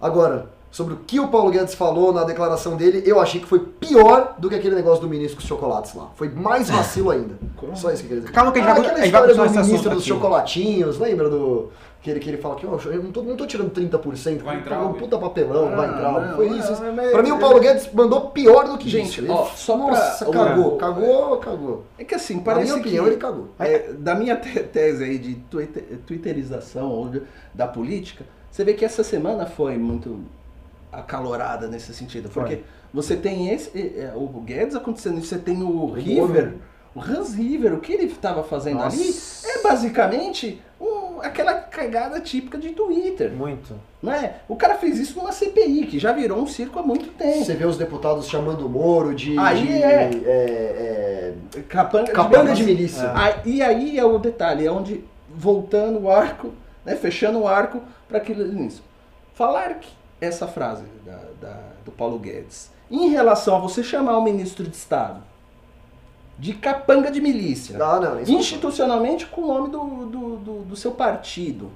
Agora, sobre o que o Paulo Guedes falou na declaração dele, eu achei que foi pior do que aquele negócio do ministro com os chocolates lá. Foi mais vacilo ainda. Só isso que eu queria dizer. Calma que a gente ah, vai- aquela a gente vai do ministro dos aqui. chocolatinhos, lembra do... Que ele, que ele fala que ó, eu não tô, não tô tirando 30%, Vai entrar um puta papelão, vai Ah, entrar. não, foi não, isso. mas- mas- pra mim o Paulo Guedes mandou pior do que Gente, isso. Ele, ó, só pra- nossa, o- cagou, cagou, cagou. É que assim, Na parece minha opinião, que, ele cagou. é, da minha te- tese aí de twitter- twitterização ou de- da política, você vê que essa semana foi muito acalorada nesse sentido. Foi. Porque você tem esse, é, é, o Guedes acontecendo, você tem o O River, o Hans River, o que ele estava fazendo Nossa. ali é basicamente aquela cagada típica de Twitter. Muito. Não é? O cara fez isso numa CPI, que já virou um circo há muito tempo. Você vê os deputados chamando o Moro de. Aí de, é. é, Capanga, é, capanga de milícia. milícia. Ah, e aí é o detalhe, é onde, voltando o arco, né, fechando o arco para aquilo nisso. Falar que essa frase da- da- do Paulo Guedes, em relação a você chamar o ministro de Estado de capanga de milícia, não, não institucionalmente com o nome do, do, do- do seu partido.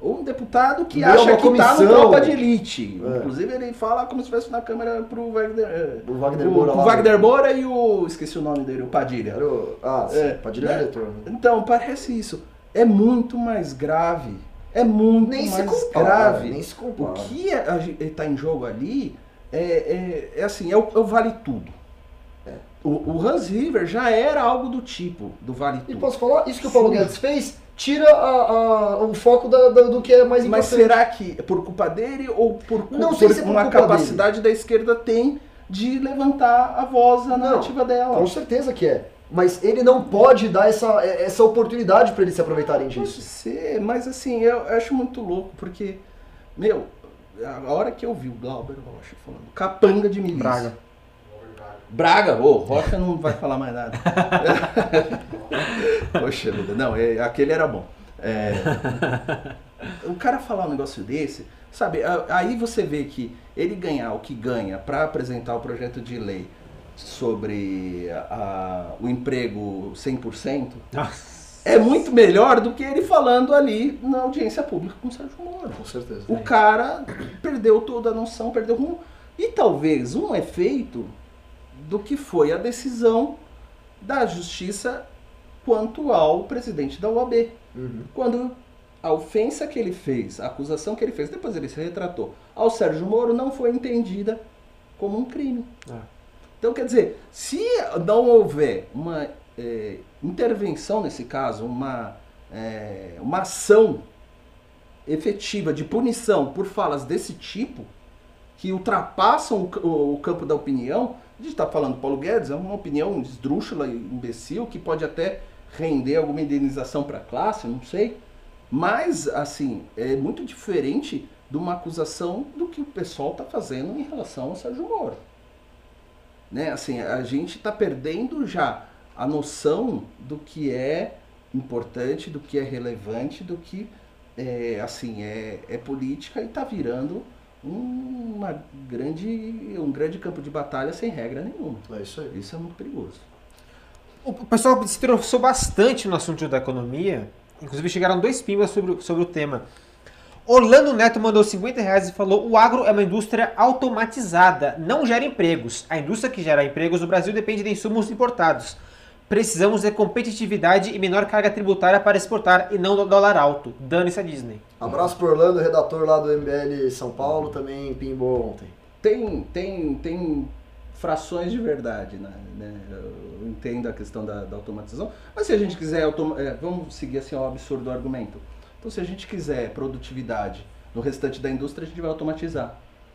Ou um deputado que Não é acha que está no tropa de elite. É. Inclusive ele fala como se estivesse na câmera pro Wagner, eh, O Wagner o- Moura o. Wagner Moura e o. Esqueci o nome dele, o Padilha. O- Ah, sim, É, Padilha né? diretor. né? Então, parece isso. É muito mais grave. É muito Nem mais compara. grave. Nem se O compara. que está em jogo ali é, é, é assim, é o, é o vale tudo. É. O, o Hans River já era algo do tipo do vale E tudo. posso falar? Isso que o Paulo Sim. Guedes fez tira a- a- o foco da- da- do que é mais Mas importante. será que é por culpa dele ou por, cu- Não sei por se é por uma culpa capacidade da esquerda tem de levantar a voz, a Não, narrativa dela? Com certeza que é. Mas ele não pode dar essa, essa oportunidade para eles se aproveitarem Pode disso. ser, mas assim, eu acho muito louco, porque, meu, a hora que eu vi o Glauber Rocha falando capanga de milícia. Braga. Braga, ô, Rocha não vai falar mais nada. <laughs> Poxa vida, não, é, aquele era bom. É, o cara falar um negócio desse, sabe, aí você vê que ele ganhar o que ganha para apresentar o projeto de lei sobre a- o emprego 100%, Nossa. é muito melhor do que ele falando ali na audiência pública com o Sérgio Moro. Com certeza. O cara perdeu toda a noção, perdeu rumo. E talvez um efeito do que foi a decisão da justiça quanto ao presidente da UAB. Uhum. Quando a ofensa que ele fez, a acusação que ele fez, depois ele se retratou, ao Sérgio Moro não foi entendida como um crime. É. Então, quer dizer, se não houver uma é, intervenção nesse caso, uma, é, uma ação efetiva de punição por falas desse tipo, que ultrapassam o, o campo da opinião, gente está falando do Paulo Guedes, é uma opinião esdrúxula e imbecil, que pode até render alguma indenização para a classe, não sei. Mas, assim, é muito diferente de uma acusação do que o pessoal está fazendo em relação ao Sérgio Moro. Né? Assim, a gente está perdendo já a noção do que é importante, do que é relevante, do que é, assim, é, é política e está virando uma grande, um grande campo de batalha sem regra nenhuma. É isso aí. Isso é muito perigoso. O pessoal se interessou bastante no assunto da economia. Inclusive chegaram dois pimbas sobre, o- sobre o tema. Orlando Neto mandou 50 reais e falou: o agro é uma indústria automatizada, não gera empregos. A indústria que gera empregos no Brasil depende de insumos importados. Precisamos de competitividade e menor carga tributária para exportar e não do dólar alto. Dane-se a Disney. Abraço pro Orlando, redator lá do MBL São Paulo, também pimbou ontem. Tem, tem, tem frações de verdade, né? né? Eu entendo a questão da, da automatização, mas se a gente quiser, automa- é, vamos seguir assim ao absurdo argumento. Então, se a gente quiser produtividade no restante da indústria, a gente vai automatizar.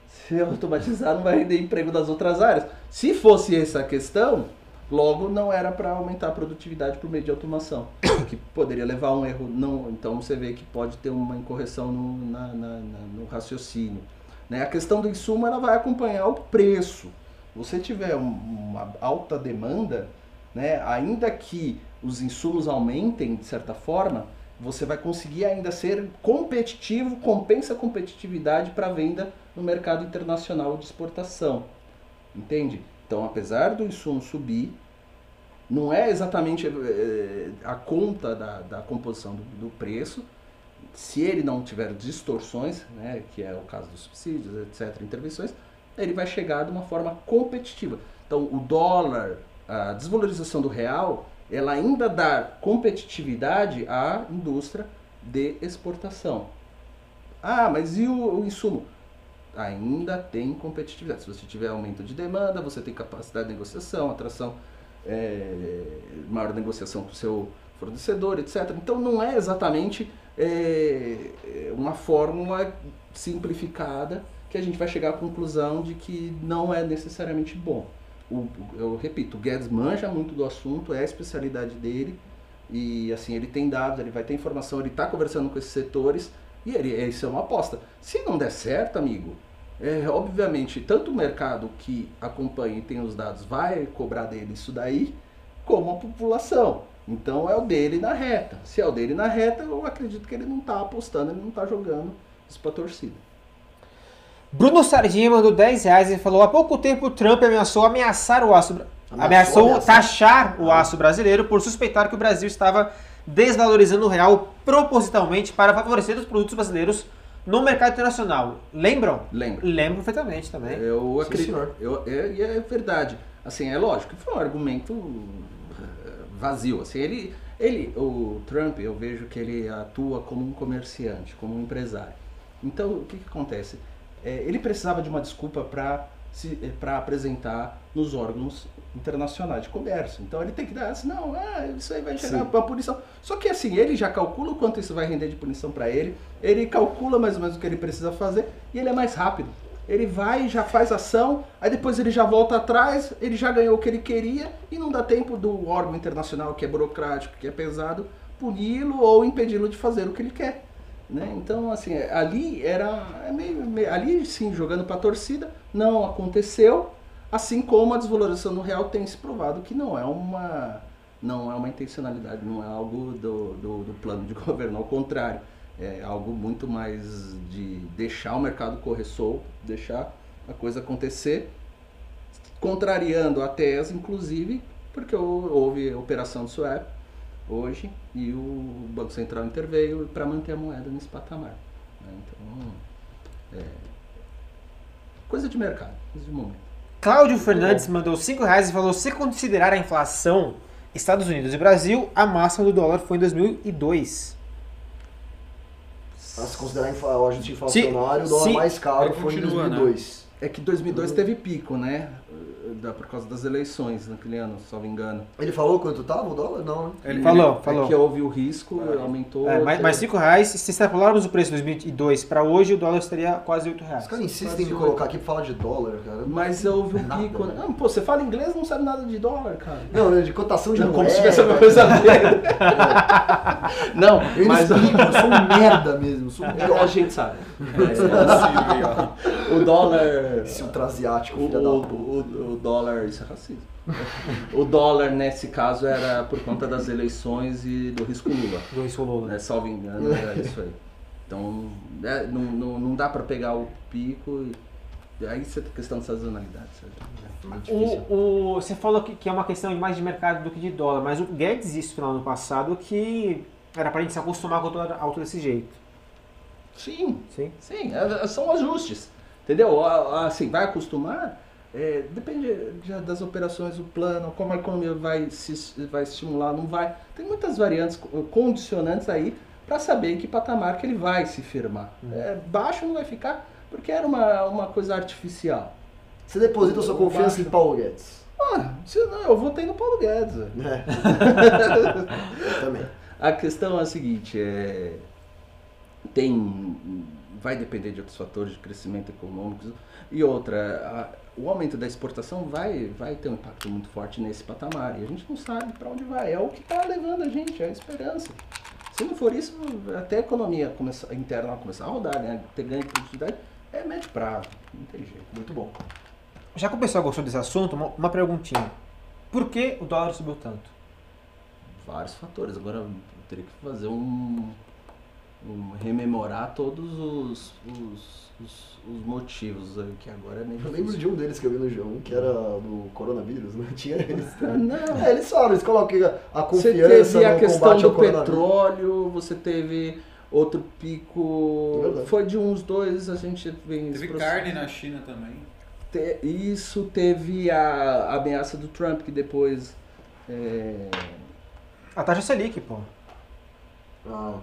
Se automatizar, não vai render emprego das outras áreas. Se fosse essa a questão, logo não era para aumentar a produtividade por meio de automação, que poderia levar a um erro. Não, então você vê que pode ter uma incorreção no, na- na- na- no raciocínio. Né? A questão do insumo ela vai acompanhar o preço. Você tiver um- uma alta demanda, né, ainda que os insumos aumentem de certa forma, você vai conseguir ainda ser competitivo, compensa a competitividade para venda no mercado internacional de exportação. Entende? Então, apesar do insumo subir, não é exatamente eh, a conta da, da composição do, do preço, se ele não tiver distorções, né, que é o caso dos subsídios, etc., intervenções, ele vai chegar de uma forma competitiva. Então, o dólar, a desvalorização do real, ela ainda dá competitividade à indústria de exportação. Ah, mas e o, o insumo? Ainda tem competitividade. Se você tiver aumento de demanda, você tem capacidade de negociação, atração, é, maior negociação com o seu fornecedor, etc. Então não é exatamente é, uma fórmula simplificada que a gente vai chegar à conclusão de que não é necessariamente bom. O- eu repito, o Guedes manja muito do assunto, é a especialidade dele, e assim, ele tem dados, ele vai ter informação, ele está conversando com esses setores, e ele, isso é uma aposta. Se não der certo, amigo, é, obviamente, tanto o mercado que acompanha e tem os dados vai cobrar dele isso daí, como a população. Então é o dele na reta. Se é o dele na reta, eu acredito que ele não está apostando, ele não está jogando isso para torcida. Bruno Sardinha mandou 10 reais e falou: há pouco tempo o Trump ameaçou ameaçar o aço. Ameaçou, Ameaçou taxar o aço brasileiro por suspeitar que o Brasil estava desvalorizando o real propositalmente para favorecer os produtos brasileiros no mercado internacional. Lembram? Lembra? Lembro perfeitamente também. Eu Sim, acredito. senhor. Eu, é, é verdade. Assim, é lógico que foi um argumento eh, vazio. Assim, ele, ele, o Trump, eu vejo que ele atua como um comerciante, como um empresário. Então, o que, que acontece? É, ele precisava de uma desculpa para para apresentar nos órgãos internacionais de comércio. Então ele tem que dar assim, não, ah, isso aí vai gerar Sim. uma punição. Só que assim, ele já calcula o quanto isso vai render de punição para ele, ele calcula mais ou menos o que ele precisa fazer e ele é mais rápido. Ele vai, já faz ação, aí depois ele já volta atrás, ele já ganhou o que ele queria e não dá tempo do órgão internacional que é burocrático, que é pesado, puni-lo ou impedi-lo de fazer o que ele quer. Né? Então, assim, ali era meio, meio- ali sim jogando para a torcida, não aconteceu, assim como a desvalorização do real tem se provado que não é uma não é uma intencionalidade, não é algo do, do, do plano de <laughs> governo, ao contrário, é algo muito mais de deixar o mercado correr solto, deixar a coisa acontecer, contrariando a tese, inclusive, porque hou- houve operação de swap hoje e o Banco Central interveio para manter a moeda nesse patamar. né? Então, é, coisa de mercado, coisa de momento. Cláudio Fernandes mandou 5 reais e falou: se considerar a inflação Estados Unidos e Brasil, a máxima do dólar foi em 2002. a se considerar o ajuste inflacionário, o dólar se- mais caro foi em continua, né? 2002. É que 2002 teve pico, né? Da, por causa das eleições naquele ano, se não me engano. Ele falou quanto tava o dólar? Não, né? Ele Falou, É falou. que houve o risco, aumentou. É, mais, mais 5 reais. Se extrapolarmos o preço de 2002 para hoje, o dólar estaria quase 8 reais. Os caras insistem em colocar aqui pra falar de dólar, cara. Mas houve um Nada, pico. né? Né? Não, pô, você fala inglês não sabe nada de dólar, cara. Não, né, de cotação de Não, como moeda. se tivesse alguma coisa a ver. <laughs> Não, Eu mas explico, <laughs> eu sou um merda mesmo. Sou um É, a gente sabe. Sim, <laughs> O dólar. Esse ultra-asiático, O, filha da puta. Dólar. Isso é racismo. O dólar, nesse caso, era por conta das eleições e do risco Lula. Do rolou, né? Né? Salvo engano, era isso aí. Então, é, não, não, não dá pra pegar o pico. E, aí você tem questão de sazonalidade. difícil. O, o, você falou que, que é uma questão mais de mercado do que de dólar, mas o Guedes disse no ano passado que era pra gente se acostumar com o dólar alto desse jeito. Sim, Sim. sim, é- são ajustes. Entendeu? A- a- Assim, vai acostumar. É, depende das operações, o plano, como a economia vai se vai estimular, não vai. Tem muitas variantes, co- condicionantes aí para saber em que patamar que ele vai se firmar. É, baixo não vai ficar, porque era uma, uma coisa artificial. Você deposita sua confiança em Paulo Guedes. Ah, se não, eu votei no Paulo Guedes. É. <laughs> Eu também. A questão é a seguinte, é, tem, vai depender de outros fatores de crescimento econômico e outra, o aumento da exportação vai, vai ter um impacto muito forte nesse patamar e a gente não sabe para onde vai, é o que está levando a gente, é a esperança. Se não for isso, até a economia começar, interna começar a rodar, né, ter ganho de produtividade, é médio prazo, não tem jeito. Muito bom. Já que o pessoal gostou desse assunto, uma, uma perguntinha. Por que o dólar subiu tanto? vários fatores. Agora eu teria que fazer um, um rememorar todos os, os, os, os motivos aí, que agora é meio Eu lembro de um deles que eu vi no G1, que era do coronavírus, né? <laughs> Tinha eles. <laughs> Não. É, eles falam, eles colocam a Você confiança teve a no questão combate do petróleo, você teve outro pico. Verdade. Foi de uns dois, a gente vem Teve carne na China também. Te- Isso teve a ameaça do Trump, que depois. é, A taxa Selic, pô. Ah,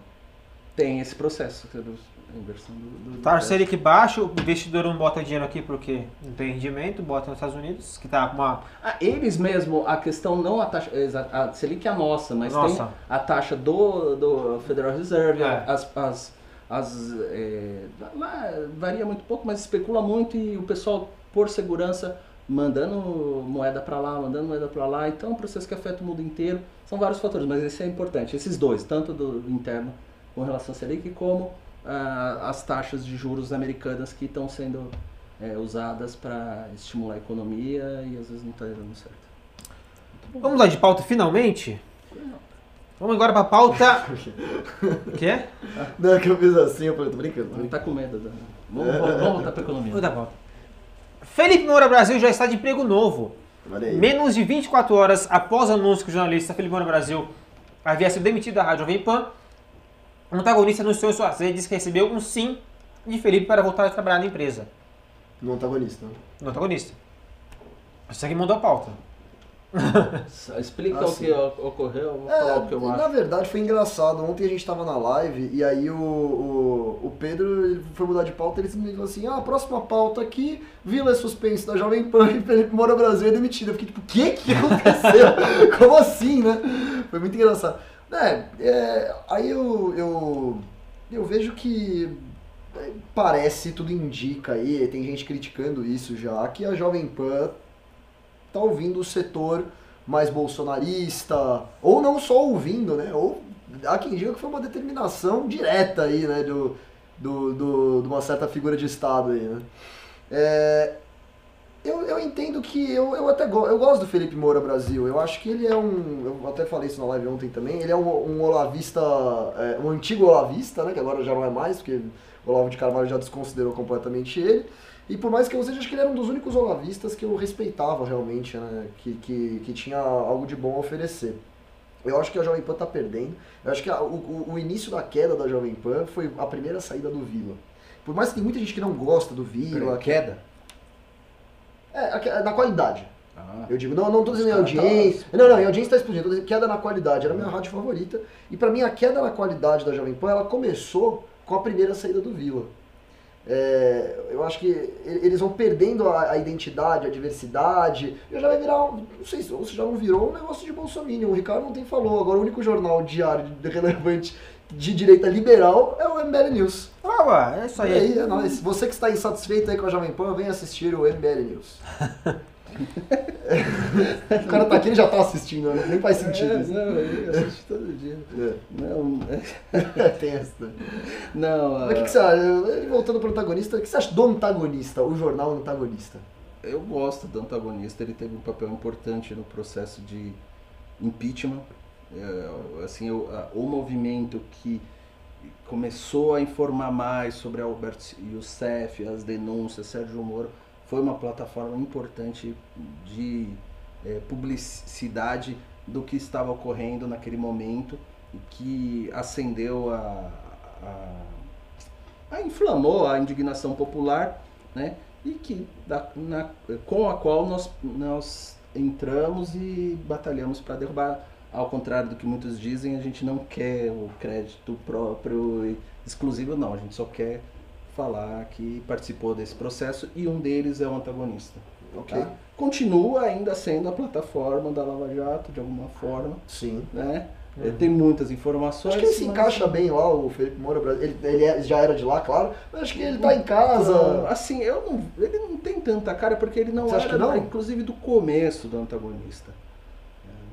tem esse processo, do- a inversão do. do Taxa Selic baixa, o investidor não bota dinheiro aqui porque não tem rendimento, bota nos Estados Unidos, que tá com uma. Ah, eles mesmo, a questão não a taxa, a Selic é a nossa, mas Nossa. tem a taxa do, do Federal Reserve, É. as, as, as é, varia muito pouco, mas especula muito e o pessoal, por segurança, mandando moeda para lá, mandando moeda para lá, então é um processo que afeta o mundo inteiro, são vários fatores, mas esse é importante, esses dois, tanto do interno com relação à Selic, como ah, as taxas de juros americanas que estão sendo é, usadas para estimular a economia e às vezes não está dando certo. Vamos mudar de pauta finalmente? Vamos agora pra pauta. O <laughs> quê? Não, é que eu fiz assim, eu falei, tô brincando. Não tá com medo. Da... Vamos, vamos, vamos voltar para economia. Vamos dar pauta. Felipe Moura Brasil já está de emprego novo. Menos de 24 horas após o anúncio que o jornalista Felipe Moura Brasil havia sido demitido da Rádio Jovem Pan, o antagonista anunciou em suas redes que recebeu um sim de Felipe para voltar a trabalhar na empresa. No antagonista. né? No antagonista. Isso aqui mudou a pauta. <laughs> Explica Ah, o sim. que ocorreu, eu vou falar o que eu É, na acho. verdade foi engraçado. Ontem a gente tava na live e aí o, o, o Pedro foi mudar de pauta ele simplesmente falou assim: ah, a próxima pauta aqui, Vila é suspense da Jovem Pan e Felipe Moura Brasil é demitido. Eu fiquei tipo, o que que aconteceu? <laughs> Como assim, né? Foi muito engraçado. É, é, aí eu, eu, eu vejo que é, parece, tudo indica aí, tem gente criticando isso já, que a Jovem Pan tá ouvindo o setor mais bolsonarista, ou não só ouvindo, né? Ou há quem diga que foi uma determinação direta aí, né? Do, do, do- de uma certa figura de Estado aí, né? É, eu, eu entendo que eu, eu até go eu gosto do Felipe Moura Brasil. Eu acho que ele é um. Eu até falei isso na live ontem também. Ele é um, um olavista, é, um antigo olavista, né? Que agora já não é mais, porque o Olavo de Carvalho já desconsiderou completamente ele. E por mais que eu seja, acho que ele era um dos únicos olavistas que eu respeitava realmente, né? Que, que, que tinha algo de bom a oferecer. Eu acho que a Jovem Pan tá perdendo. Eu acho que a- o, o- início da queda da Jovem Pan foi a primeira saída do Vila. Por mais que tem muita gente que não gosta do Vila. Peraí, que- queda? É, que- na qualidade. Ah. Eu digo, não, não tô dizendo em caras audiência. Não, não, em audiência tá explodindo. Tô dizendo queda na qualidade. Era a minha rádio favorita. E pra mim, a queda na qualidade da Jovem Pan, ela começou com a primeira saída do Vila. É, eu acho que eles vão perdendo a, a identidade, a diversidade. Já vai virar, um- não sei se já não virou um negócio de bolsominion. O Ricardo ontem falou. Agora o único jornal diário de- relevante de direita liberal é o MBL News. Ah, é isso E aí. aí, é nóis. Você que está insatisfeito aí com a Jovem Pan, vem assistir o MBL News. <laughs> o cara tá aqui e já tá assistindo, né? nem faz sentido É, isso. não, eu assisto todo dia. É. Não, <laughs> Tem essa. não. Mas o que, que você acha? Voltando pro antagonista, o que você acha do antagonista, o jornal antagonista? Eu gosto do antagonista, ele teve um papel importante no processo de impeachment. É, assim, o, o movimento que começou a informar mais sobre Albert Youssef, as denúncias, Sérgio Moro, foi uma plataforma importante de é, publicidade do que estava ocorrendo naquele momento e que acendeu a, a, a inflamou a indignação popular, né? E que da- na- com a qual nós, nós entramos e batalhamos para derrubar. Ao contrário do que muitos dizem, a gente não quer o crédito próprio e exclusivo, não. A gente só quer falar que participou desse processo e um deles é o antagonista. Ok. tá? Continua ainda sendo a plataforma da Lava Jato, de alguma forma, Sim. né? É, Tem muitas informações. Acho que ele se mas- encaixa bem lá, o Felipe Moura. Ele, ele é- já era de lá, claro, mas acho que ele tá em casa. Então, assim, eu não, ele não tem tanta cara porque ele não Você acha era, que não? inclusive, do começo do antagonista.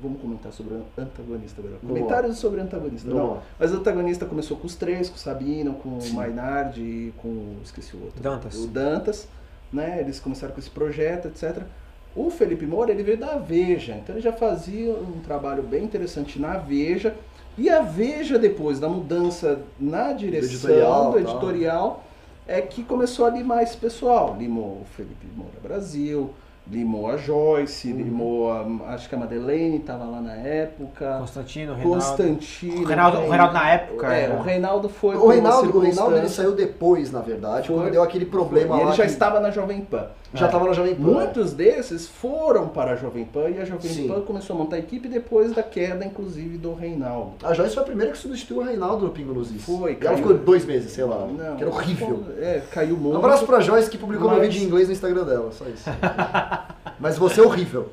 Vamos comentar sobre o antagonista agora. Vamos Comentários sobre o antagonista. Vamos Não, mas o antagonista começou com os três, com o Sabino, com Sim. o Mainardi e com. esqueci o outro. Dantas. O Dantas. Né? Eles começaram com esse projeto, etc. O Felipe Moura, ele veio da Veja, então ele já fazia um trabalho bem interessante na Veja. E a Veja, depois da mudança na direção editorial, do editorial, é que começou a limar esse pessoal. Limou o Felipe Moura Brasil, limou a Joyce, Uhum. limou a, acho que a Madeleine estava lá na época. Constantino, Reinaldo. Constantino. O Reinaldo- o Reinaldo na época É, era- o Reinaldo foi. O Reinaldo, o Reinaldo ele saiu depois, na verdade, Foi. quando deu aquele problema E lá. ele já que estava na Jovem Pan. Já tava na Jovem Pan. né? Muitos desses foram para a Jovem Pan e a Jovem Sim. Pan começou a montar a equipe depois da queda, inclusive, do Reinaldo. A Joyce foi a primeira que substituiu o Reinaldo no Pingo nos Is. Foi, E ela ficou dois meses, sei lá. Não, que era horrível. É, caiu muito. Um abraço pra Joyce que publicou meu Mas- vídeo em inglês no Instagram dela, só isso. <laughs> Mas você é horrível.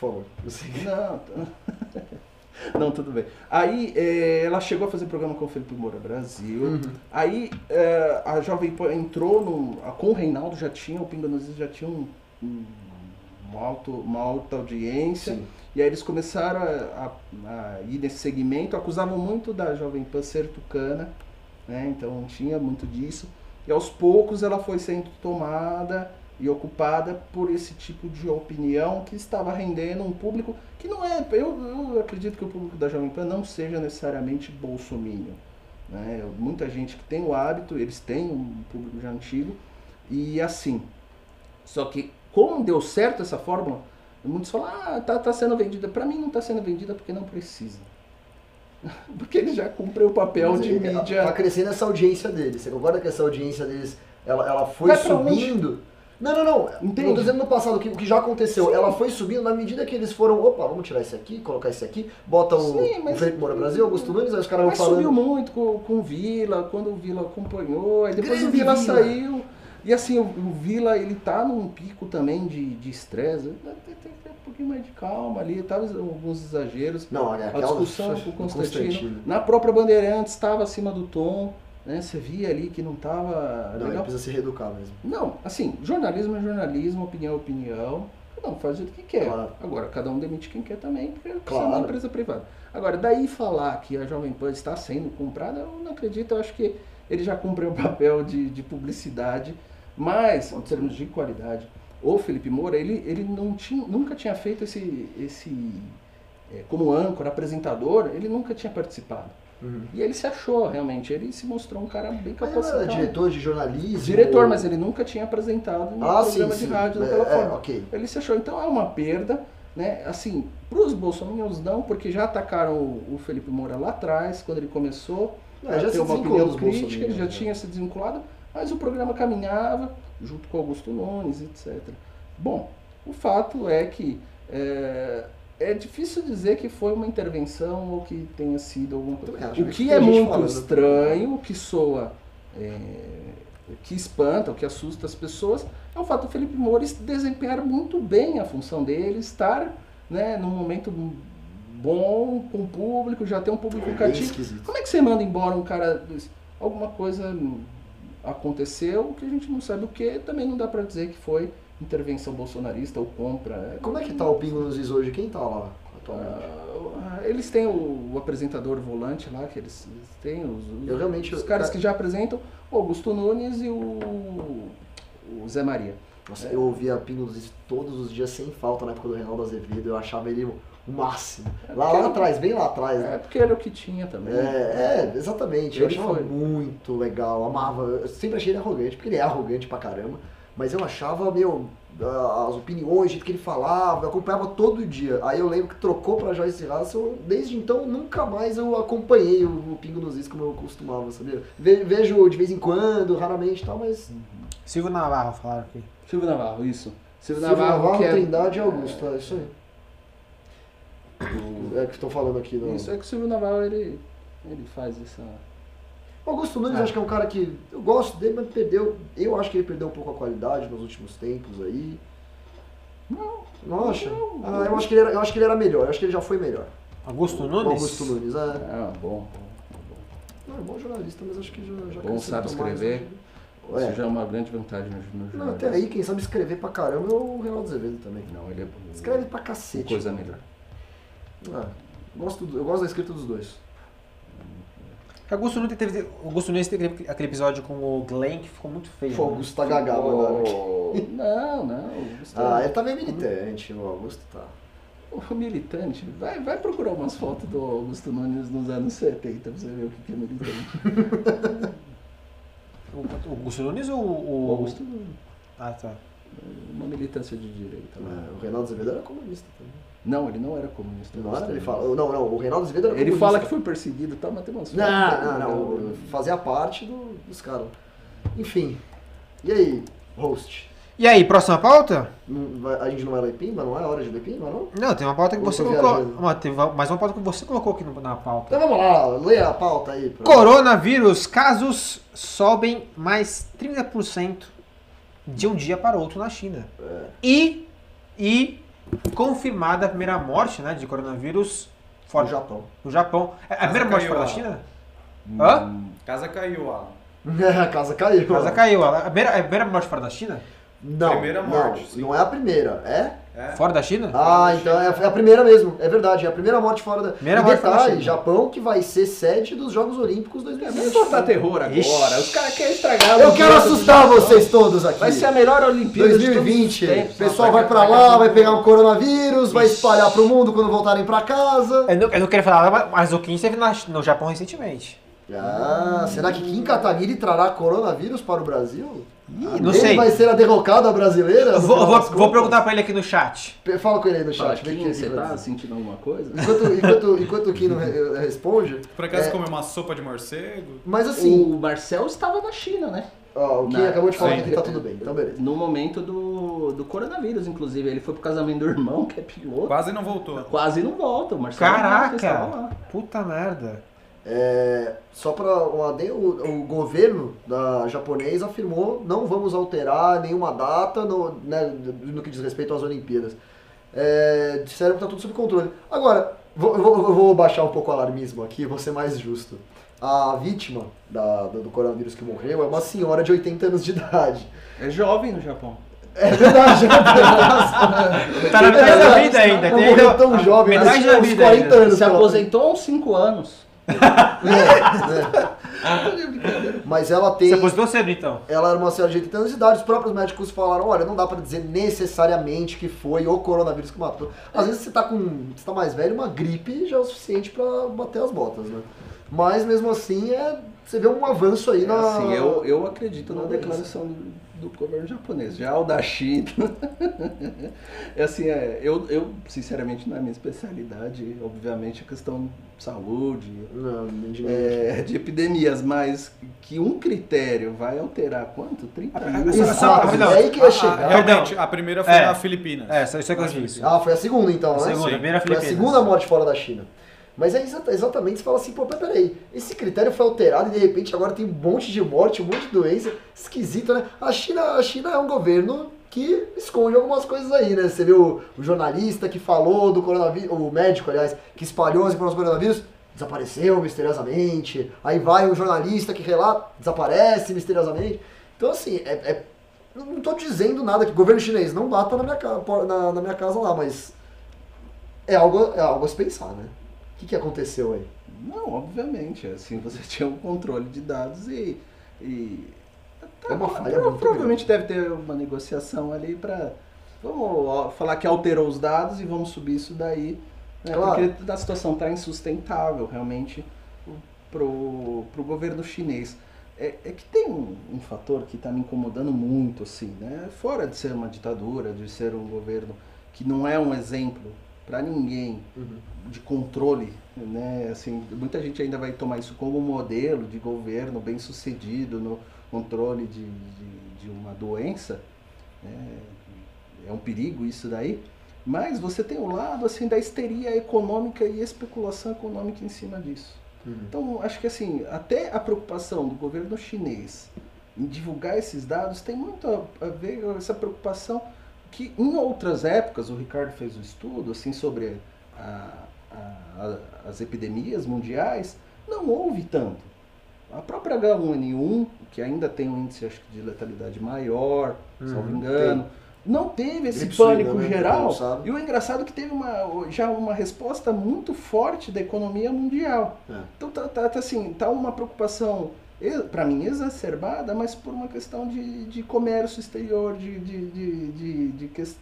Por favor. Não, t- <laughs> <laughs> não, tudo bem. Aí é, ela chegou a fazer programa com o Felipe Moura Brasil. Uhum. Aí é, a Jovem Pan entrou no, com o Reinaldo já tinha, o Pinga nos já tinha um, um- um alto, uma alta audiência. Sim. E aí eles começaram a, a- a ir nesse segmento, acusavam muito da Jovem Pan ser tucana, né? Então tinha muito disso. E aos poucos ela foi sendo tomada e ocupada por esse tipo de opinião que estava rendendo um público que não é. Eu, eu acredito que o público da Jovem Pan não seja necessariamente bolsominion. Né? Muita gente que tem o hábito, eles têm um público já antigo, e assim. Só que como deu certo essa fórmula, muitos falam, ah, tá, tá sendo vendida. Para mim não está sendo vendida porque não precisa. <laughs> Porque ele já cumpriu o papel Mas de ele- mídia. Tá crescendo essa audiência deles. Você concorda que essa audiência deles, ela, ela foi Vai subindo? Não, não, não. Entende? Não tô dizendo no passado, que, o que já aconteceu. Sim. Ela foi subindo na medida que eles foram, opa, vamos tirar esse aqui, colocar esse aqui, bota o, Sim, mas- o Felipe Moura Brasil, Augusto Nunes, aí os caras vão Mas falando. subiu muito com, com o Vila, quando o Vila acompanhou, aí depois Grande o Vila, Vila. saiu. E assim, o, o Vila, ele tá num pico também de estresse. Tem, que ter um pouquinho mais de calma ali, tava alguns exageros. Não, é A discussão com o do Constantino. Na própria Bandeirantes estava acima do tom, né? Você via ali que não estava Não, legal. precisa se reeducar mesmo. Não, assim, jornalismo é jornalismo, opinião é opinião. Um faz do jeito que quer. Claro. Agora, cada um demite quem quer também, porque você é Claro. uma empresa privada. Agora, daí falar que a Jovem Pan está sendo comprada, eu não acredito. Eu acho que ele já cumpriu o <laughs> papel de, de publicidade, mas, em termos de qualidade, o Felipe Moura, ele, ele não tinha, nunca tinha feito esse, esse é, como âncora, apresentador, ele nunca tinha participado. E ele se achou, realmente, ele se mostrou um cara bem Mas ele capacitado. era diretor de jornalismo. Diretor, mas ele nunca tinha apresentado um Ah, sim, programa sim. de rádio É, daquela é, forma. ok. Ele se achou, então é uma perda, né? Assim, para os bolsominions não, porque já atacaram o, o Felipe Moura lá atrás, quando ele começou É, a já ter uma opinião crítica, ele já né? tinha se desvinculado, mas o programa caminhava junto com Augusto Nunes, etc. Bom, o fato é que é, é difícil dizer que foi uma intervenção ou que tenha sido alguma coisa. O que Tem é muito estranho, o que soa é, que espanta, o que assusta as pessoas, é o fato do Felipe Moura desempenhar muito bem a função dele, estar né, num momento bom com o público, já tem um público Bem cativo. Como é que você manda embora um cara? Alguma coisa aconteceu que a gente não sabe o que, também não dá pra dizer que foi intervenção bolsonarista ou compra. Como é que tá o Pingo nos Is hoje? Quem tá lá atualmente? Ah, eles têm o, o apresentador volante lá, que eles, eles têm, os, os- Eu realmente- os caras que já apresentam, o Augusto Nunes e o, o Zé Maria. Nossa, eu ouvia Pingo nos Is todos os dias sem falta na época do Reinaldo Azevedo. Eu achava ele o máximo. Lá, lá atrás, bem lá atrás. É né? porque era o que tinha também. É, é, exatamente. Eu Ele achava foi. muito legal, amava. Eu sempre achei ele arrogante, porque ele é arrogante pra caramba. Mas eu achava, meu, as opiniões, o jeito que ele falava, eu acompanhava todo dia. Aí eu lembro que trocou pra Joyce Russell, desde então nunca mais eu acompanhei o, o Pingo nos Is como eu costumava, sabia? Ve- Vejo de vez em quando, raramente e tal, mas. Silvio Navarro falaram aqui. Silvio Navarro, isso. Silvio, Silvio Navarro, que é- Trindade e Augusto, é isso aí. É que estou falando aqui. No... Isso, é que o Silvio Navarro, ele, ele faz essa... O Augusto Nunes Ah. acho que é um cara que eu gosto dele, mas perdeu. Eu acho que ele perdeu um pouco a qualidade nos últimos tempos aí. Não. Não acha? Ah, eu acho que ele era, eu acho que ele era melhor. Eu acho que ele já foi melhor. Augusto O Nunes? Augusto Nunes, é. Ah, bom. Não, é bom jornalista, mas acho que já, já Bom, sabe acrescentou mais escrever. hoje. Isso É. já é uma grande vantagem no, no Não, jornalismo. até aí quem sabe escrever pra caramba é o Reinaldo Azevedo também. Não, ele é Escreve pra cacete. coisa melhor. Ah, gosto, eu gosto da escrita dos dois. Augusto Nunes teve, Augusto Nunes teve aquele episódio com o Glenn que ficou muito feio. Pô, o né? Augusto tá gagá, mano. Oh, Não, não. o Augusto Ah, ele tá meio militante, o Augusto tá. O militante, vai, vai procurar umas fotos do Augusto Nunes nos anos 70 pra você ver o que que é militante. <laughs> O, o Augusto Nunes ou o. O Augusto Nunes, Ah, tá. uma militância de direita. né? É, o Reinaldo Azevedo era comunista também. Não, ele não era comunista. Não, era? ele fala, não, não, o Reinaldo Azevedo era Ele comunista. fala que foi perseguido e tal, mas tem umas fotos. Não, não, não. Fazia parte do- dos caras. Enfim. E aí, host? E aí, próxima pauta? Não a gente não vai ler Pimba? Não é hora de ler Pimba, não? Não, tem uma pauta que Eu você colocou. Uma, teve mais uma pauta que você colocou aqui na pauta. Então vamos lá, lê a pauta aí. pra- Coronavírus, casos sobem mais 30% de um dia para outro na China. É. E, e confirmada a primeira morte né, de coronavírus No fora Japão. no Japão. É a primeira morte fora da. China? Hum, Hã? Casa caiu, Alan. <laughs> a casa caiu. A casa caiu. A primeira, a primeira morte fora da China? Não, Primeira morte, não, sim. não é a primeira, é? É? Fora da China? Ah, então é a, é a primeira mesmo, é verdade, é a primeira morte fora da... Primeira e morte fora da detalhe, China. Japão que vai ser sede dos Jogos Olímpicos É, 2020. vamos botar terror agora. Ixi. Os caras querem estragar. Eu o quero assustar vocês todos aqui. Vai ser a melhor Olimpíada de 2020, todos os o tempos. pessoal vai pra lá, vai pegar o coronavírus, vai espalhar pro mundo quando voltarem pra casa. Eu não, eu não queria falar, mas o Kim esteve no Japão recentemente. Ah, será que Kim Kataguiri trará coronavírus para o Brasil? Ih, não Ele sei. vai ser a derrocada brasileira? Vou, vou- vou perguntar pra ele aqui no chat. Fala com ele aí no Fala, chat. vê o Kim, você tá dizer. sentindo alguma coisa? Enquanto, enquanto, enquanto o Kim não re- responde, Por acaso É. comeu uma sopa de morcego? mas assim, O Marcel estava na China, né? ó, o Kim Não, acabou de falar sim. que tá tudo bem, então beleza. No momento do, do coronavírus, inclusive. Ele foi pro casamento do irmão, que é piloto. Quase não voltou. Quase não volta. O Marcel não volta, ele estava Caraca! lá. Puta merda. É, só para um adendo, o, o governo da japonês afirmou não vamos alterar nenhuma data no, né, no que diz respeito às Olimpíadas. É, disseram que está tudo sob controle. Agora, vou, eu vou, vou baixar um pouco o alarmismo aqui, vou ser mais justo. A vítima da- do, do coronavírus que morreu é uma senhora de 80 anos de idade. É jovem no Japão. É verdade, é <laughs> Tá na metade da vida ainda. Morreu tão jovem, metade tinha da uns vida 40 ainda. anos. Se aposentou há uns 5 anos. É, é. Mas ela tem. Se aposentou cedo então. Ela era uma senhora de 80 anos de idade, os próprios médicos falaram, olha, não dá pra dizer necessariamente que foi o coronavírus que matou. Às vezes você tá com. Você tá mais velho, uma gripe já é o suficiente pra bater as botas, né? Mas mesmo assim é. Você vê um avanço aí É na. assim, eu, eu acredito na na declaração do, do governo japonês. Já o da China. é assim, é, eu, eu, sinceramente, não é minha especialidade. Obviamente, a questão de saúde, Não, de... é, de epidemias, mas que um critério vai alterar quanto? 30 mil? Exato, é aí que ia Ah, chegar. realmente, a primeira foi É. na Filipinas. É, isso que eu disse. Ah, foi a segunda então, A né? segunda, a primeira Foi a Filipinas. segunda morte fora da China. Mas é exa- exatamente, você fala assim, pô, peraí, esse critério foi alterado e de repente agora tem um monte de morte, um monte de doença, esquisito, né? A China, a China é um governo que esconde algumas coisas aí, né? Você viu o jornalista que falou do coronavírus, o médico, aliás, que espalhou as informações do coronavírus, desapareceu misteriosamente. Aí vai o jornalista que relata, desaparece misteriosamente. Então, assim, é, é- não tô dizendo nada que governo chinês não bata na minha, na, na minha casa lá, mas é algo, é algo a se pensar, né? O que, que aconteceu aí? Não, obviamente. Assim, você <laughs> tinha um controle de dados e. e É uma falha pro- Provavelmente deve ter uma negociação ali para. Vamos falar que alterou os dados e vamos subir isso daí. Né? Claro. Porque a situação está insustentável realmente pro, pro governo chinês. É, é que tem um, um fator que está me incomodando muito, assim, né? Fora de ser uma ditadura, de ser um governo que não é um exemplo para ninguém de controle, né? Assim, muita gente ainda vai tomar isso como modelo de governo bem sucedido no controle de, de, de uma doença. né? É um perigo isso daí. Mas você tem o lado assim da histeria econômica e especulação econômica em cima disso. Então, acho que assim, até a preocupação do governo chinês em divulgar esses dados tem muito a ver com essa preocupação que em outras épocas, o Ricardo fez um estudo assim sobre a- a- a- as epidemias mundiais, não houve tanto. A própria H1N1, que ainda tem um índice acho que de letalidade maior, salvo engano, não teve esse pânico né? geral. E o engraçado é que teve uma, já uma resposta muito forte da economia mundial. É. Então tá, tá, tá assim, tá uma preocupação, para mim, exacerbada, mas por uma questão de, de comércio exterior, de, de, de, de, de,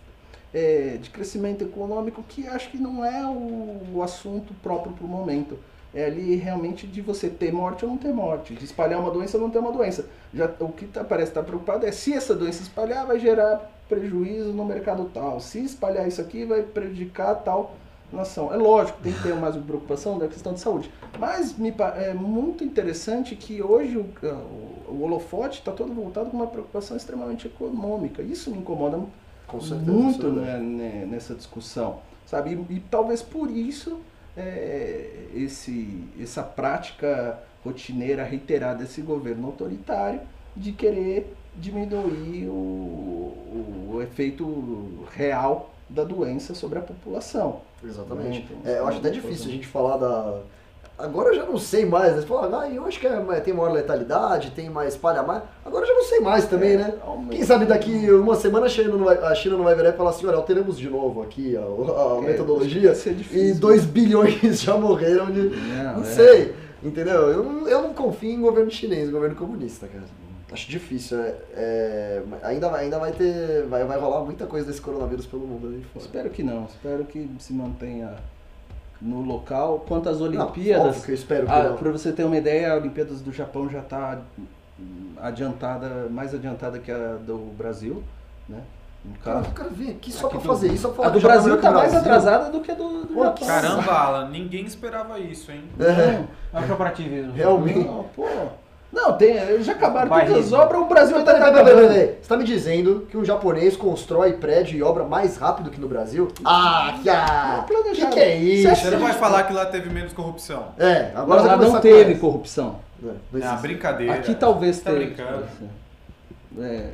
é, de crescimento econômico, que acho que não é o, o assunto próprio para o momento. É ali realmente de você ter morte ou não ter morte, de espalhar uma doença ou não ter uma doença. Já, o que tá, parece estar preocupado é se essa doença espalhar, vai gerar prejuízo no mercado tal. Se espalhar isso aqui, vai prejudicar tal nação. É lógico, tem que ter mais uma preocupação da questão de saúde. Mas me, é muito interessante que hoje o, o, o holofote está todo voltado com uma preocupação extremamente econômica. Isso me incomoda Com certeza. muito é né, né, nessa discussão, sabe? E, e talvez por isso é, esse, essa prática rotineira reiterada desse governo autoritário de querer diminuir o, o efeito real da doença sobre a população. Exatamente. Então, É, eu acho até difícil a gente falar da. Agora eu já não sei mais, né? Você fala, ah, eu acho que é- tem maior letalidade, tem mais espalha mais. Agora eu já não sei mais também, É, né? Quem sabe daqui uma semana a China não vai, a China não vai virar e falar assim, olha, alteramos de novo aqui a, a É, metodologia vai ser e difícil. 2 bilhões <laughs> já morreram de. Não, Não é. sei, entendeu? Eu não, eu não confio em governo chinês, governo comunista, cara. Acho difícil. É, é, ainda, vai- ainda vai ter. Vai, vai rolar muita coisa desse coronavírus pelo mundo aí fora. Espero que não. Espero que se mantenha no local. Quanto às Não, Olimpíadas, óbvio que eu espero que ah, não. para você ter uma ideia, a Olimpíadas do Japão já está adiantada, mais adiantada que a do Brasil, né? No Cara, o cara vem aqui só Aqui pra do- fazer isso, só pra A do Brasil é que o mais Brasil. atrasada do que a do, do Pô, Japão. Caramba, Alan, ninguém esperava isso, hein? É, É um corporativismo. realmente. Não, pô. Não, tem, já acabaram Vai todas as obras, o Brasil está peraí, peraí, peraí, peraí. Você tá me dizendo que um japonês constrói prédio e obra mais rápido que no Brasil? Ah, que, ah, que, que é isso? Você não vai falar que lá teve menos corrupção. É, agora vai lá não teve corrupção. É, não Ah, existe. brincadeira. Aqui talvez tá tenha. brincando. É.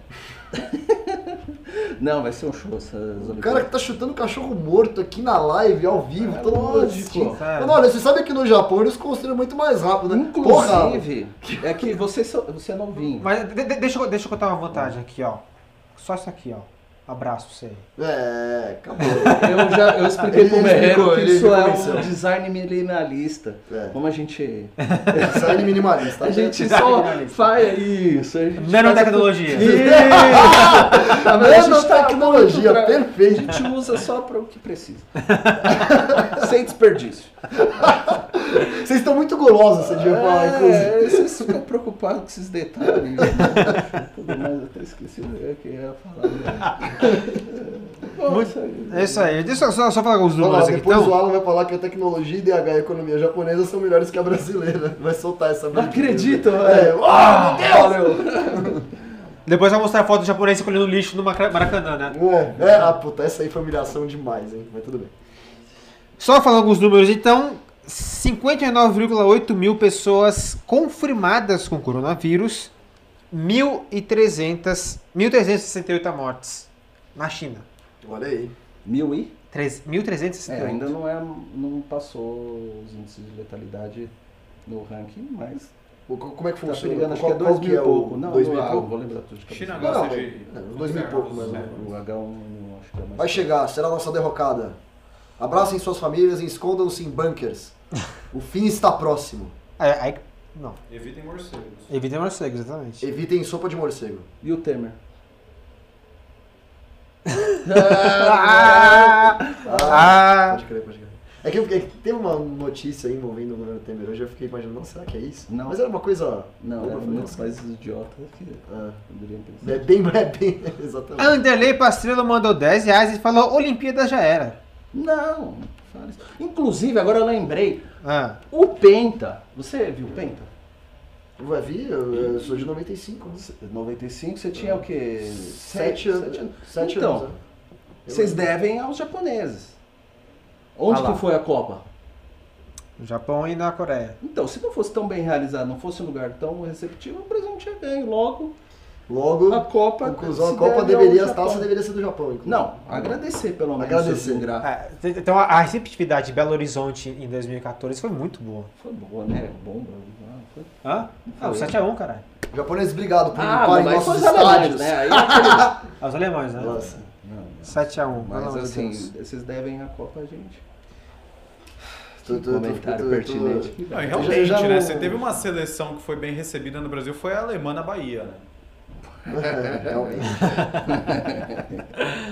<laughs> Não, vai ser um show essas O cara que tá chutando cachorro morto aqui na live, ao vivo, É todo mundo lógico. assistindo. Olha, você sabe que no Japão eles construíram muito mais rápido, né? Porra! Inclusive, é que você, você é novinho. Mas de- de- deixa, eu- deixa eu contar uma vantagem aqui, ó. Só isso aqui, ó. Abraço você. É, acabou. Eu já eu expliquei pro Merreiro que ele isso é um design minimalista. É. Como a gente. Design minimalista. <laughs> A gente Design só faz isso. A gente Nanotecnologia. faz- Isso! <laughs> Tá vendo? A gente tá Nanotecnologia, perfeito. A gente usa só para o que precisa. <laughs> Sem desperdício. Vocês estão muito golosos, você devia falar, inclusive. É, vocês ficam preocupados com esses detalhes. Tudo mais, eu até esqueci o que eu ia falar. É isso aí. Deixa eu só, só falar alguns lá, números aqui, depois o então. Alan vai falar que a tecnologia, IDH e a economia japonesa são melhores que a brasileira. Vai soltar essa Não acredito, É, velho. ah, meu Deus! Valeu. <laughs> Depois vai mostrar a foto do japonês colhendo lixo no Mara- Maracanã, né? É, é, ah, puta, essa aí foi humilhação demais, hein? Mas tudo bem. Só falando alguns números, então. 59,8 mil pessoas confirmadas com coronavírus, 1.300, 1.368 mortes na China. Olha aí. Mil e? Treze- É, 1.368. ainda não, é, não passou os índices de letalidade no ranking, mas Como é que tá funciona? pegando, acho que Qual- é qual dois que mil e é pouco. Não, dois mil e ah, pouco? vou lembrar tudo de China cabeça. Não, gosta não, de. não, dois mil e pouco, mas- É. O H1 acho que é mais. Vai chegar, será a nossa derrocada. Abracem suas famílias e escondam-se em bunkers. O fim está próximo. Aí, aí- não, Evitem morcegos. evita morcego, exatamente. Evitem sopa de morcego. E o Temer? Ah, ah, Pode crer, pode crer. É que, eu- é que teve uma notícia aí envolvendo o governo Temer hoje, eu fiquei imaginando, não, será que é isso? Não. Mas era uma coisa. Não, um nossa. países idiotas que Ah, é bem, <laughs> é bem, exatamente. Anderley Pastrello mandou 10 reais e falou: Olimpíada já era. Não, fala isso. Inclusive, agora eu lembrei, Ah, o Penta, você viu o Penta? Vai vir, eu, eu sou de 95, né? 95, você tinha o quê? Sete anos. Sete Então, anos. né? Vocês devem aos japoneses. Onde Ah que foi a Copa? no Japão e na Coreia. Então, se não fosse tão bem realizado, não fosse um lugar tão receptivo, o Brasil não tinha ganho. Logo, Logo, a Copa. conclusão, a Copa deveria, a Japão. taça deveria ser do Japão. inclusive. Não, agradecer pelo menos. Agradecer. É, então a, a receptividade de Belo Horizonte em 2014 foi muito boa. Foi boa, né? Bomba. Ah, Hã? Ah, o 7x1, caralho. Japoneses, obrigado por Ah, limpar em mas nossos os alemães, né? Aí aquele... <laughs> Ah, os alemães, né? Nossa. Não, 7x1. pelo Mas assim, vocês devem a Copa a gente. Tu- tu- tu- Comentário tu- tu- pertinente. Não, realmente, já- já né? não- Você teve uma seleção que foi bem recebida no Brasil, foi a alemã na Bahia, né? É, <laughs> realmente. <laughs>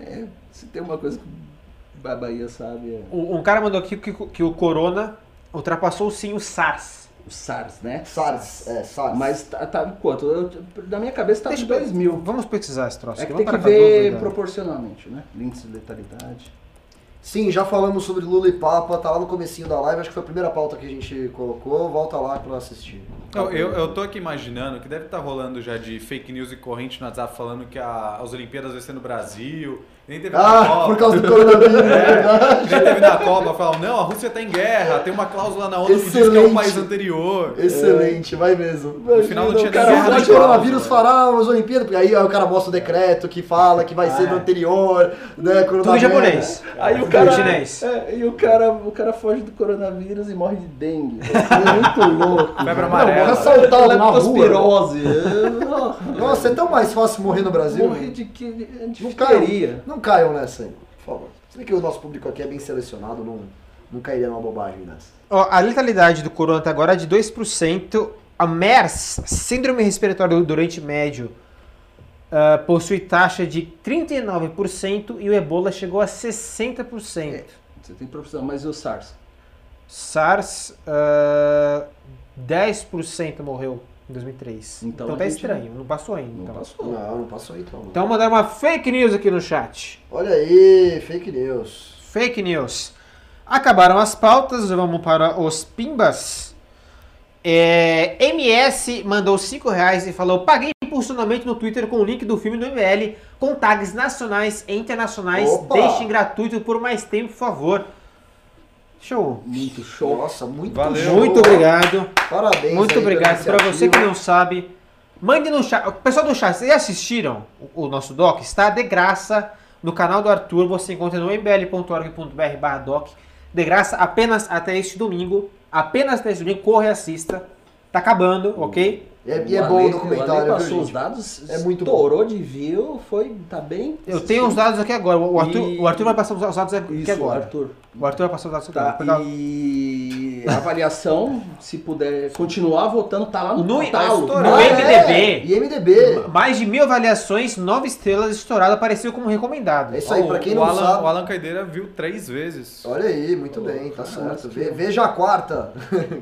É, se tem uma coisa que a Bahia sabe é Um, um cara mandou aqui que, que o Corona ultrapassou sim o SARS. O SARS, né? SARS, é, SARS. Mas tá, tá quanto? Eu- na minha cabeça tá Deixa de eu- 2000. Vamos pesquisar esse troço É aqui. que tem que com ver dúvida. proporcionalmente, né? Índice de letalidade. Sim, já falamos sobre Lula e Papa, tá lá no comecinho da live, acho que foi a primeira pauta que a gente colocou, volta lá pra assistir. Eu, eu, eu tô aqui imaginando que deve estar rolando já de fake news e corrente no WhatsApp falando que a- as Olimpíadas vai ser no Brasil. Nem teve na Ah, Copa. por causa do coronavírus, <laughs> é. Nem teve na Copa. Falam, não, a Rússia tá em guerra. Tem uma cláusula na ONU que diz que é Excelente. o país anterior. Excelente, vai mesmo. No final não tinha o cara guerra que o nem coronavírus fará as Olimpíadas, porque aí, aí o cara mostra o decreto que fala que vai ser Ah, no é. anterior, né? Tudo japonês. Aí o Tudo cara. em chinês. é, e o cara, o cara foge do coronavírus e morre de dengue. É muito <laughs> louco. Febre amarela. Não, assaltado na rua. <laughs> Nossa, é tão mais fácil morrer no Brasil. Morrer de que? De Não caiam, não caiam nessa aí, por favor. Se bem que o nosso público aqui é bem selecionado, não, não cairia numa bobagem dessa. Ó, a letalidade do corona até agora é de 2%. A MERS, Síndrome Respiratória do Oriente Médio, ah, possui taxa de 39% e o Ebola chegou a 60%. É. Você tem profissão, mas e o SARS? SARS, ah, 10% morreu em 2003. Então Então, tá gente estranho, não passou ainda. Não então. passou. Não, não passou aí então. Então mandaram uma fake news aqui no chat. Olha aí, fake news. Fake news. Acabaram as pautas, vamos para os pimbas. É, MS mandou 5 reais e falou: Paguei impulsionamento no Twitter com o link do filme do ML com tags nacionais e internacionais. Opa! Deixem gratuito por mais tempo, por favor. Show. Muito show. Nossa, muito Valeu. show. Muito obrigado. Parabéns. Muito aí obrigado. Para você que não sabe, mande no chat. Pessoal do chat, vocês assistiram o, o nosso doc? Está de graça no canal do Arthur. Você encontra no mbl.org.br doc. De graça apenas até este domingo. Apenas até este domingo. Corre e assista. Tá acabando, ok? E é, e é bom o documentário, O Ale viu, passou os dados, É muito bom. estourou de view, foi, tá bem. Eu tenho os dados aqui agora. O Arthur, E- o Arthur vai passar os dados aqui Isso, agora. Arthur. O Arthur vai passar os dados aqui Tá, agora. E a avaliação, se puder continuar votando, tá lá no, No- tá No MDB. É, e MDB. Mais de mil avaliações, nove estrelas, estourado, apareceu como recomendado. É isso aí, pra quem o não Alan, sabe. O Alan Caideira viu três vezes. Olha aí, muito bem, tá certo. Veja a quarta.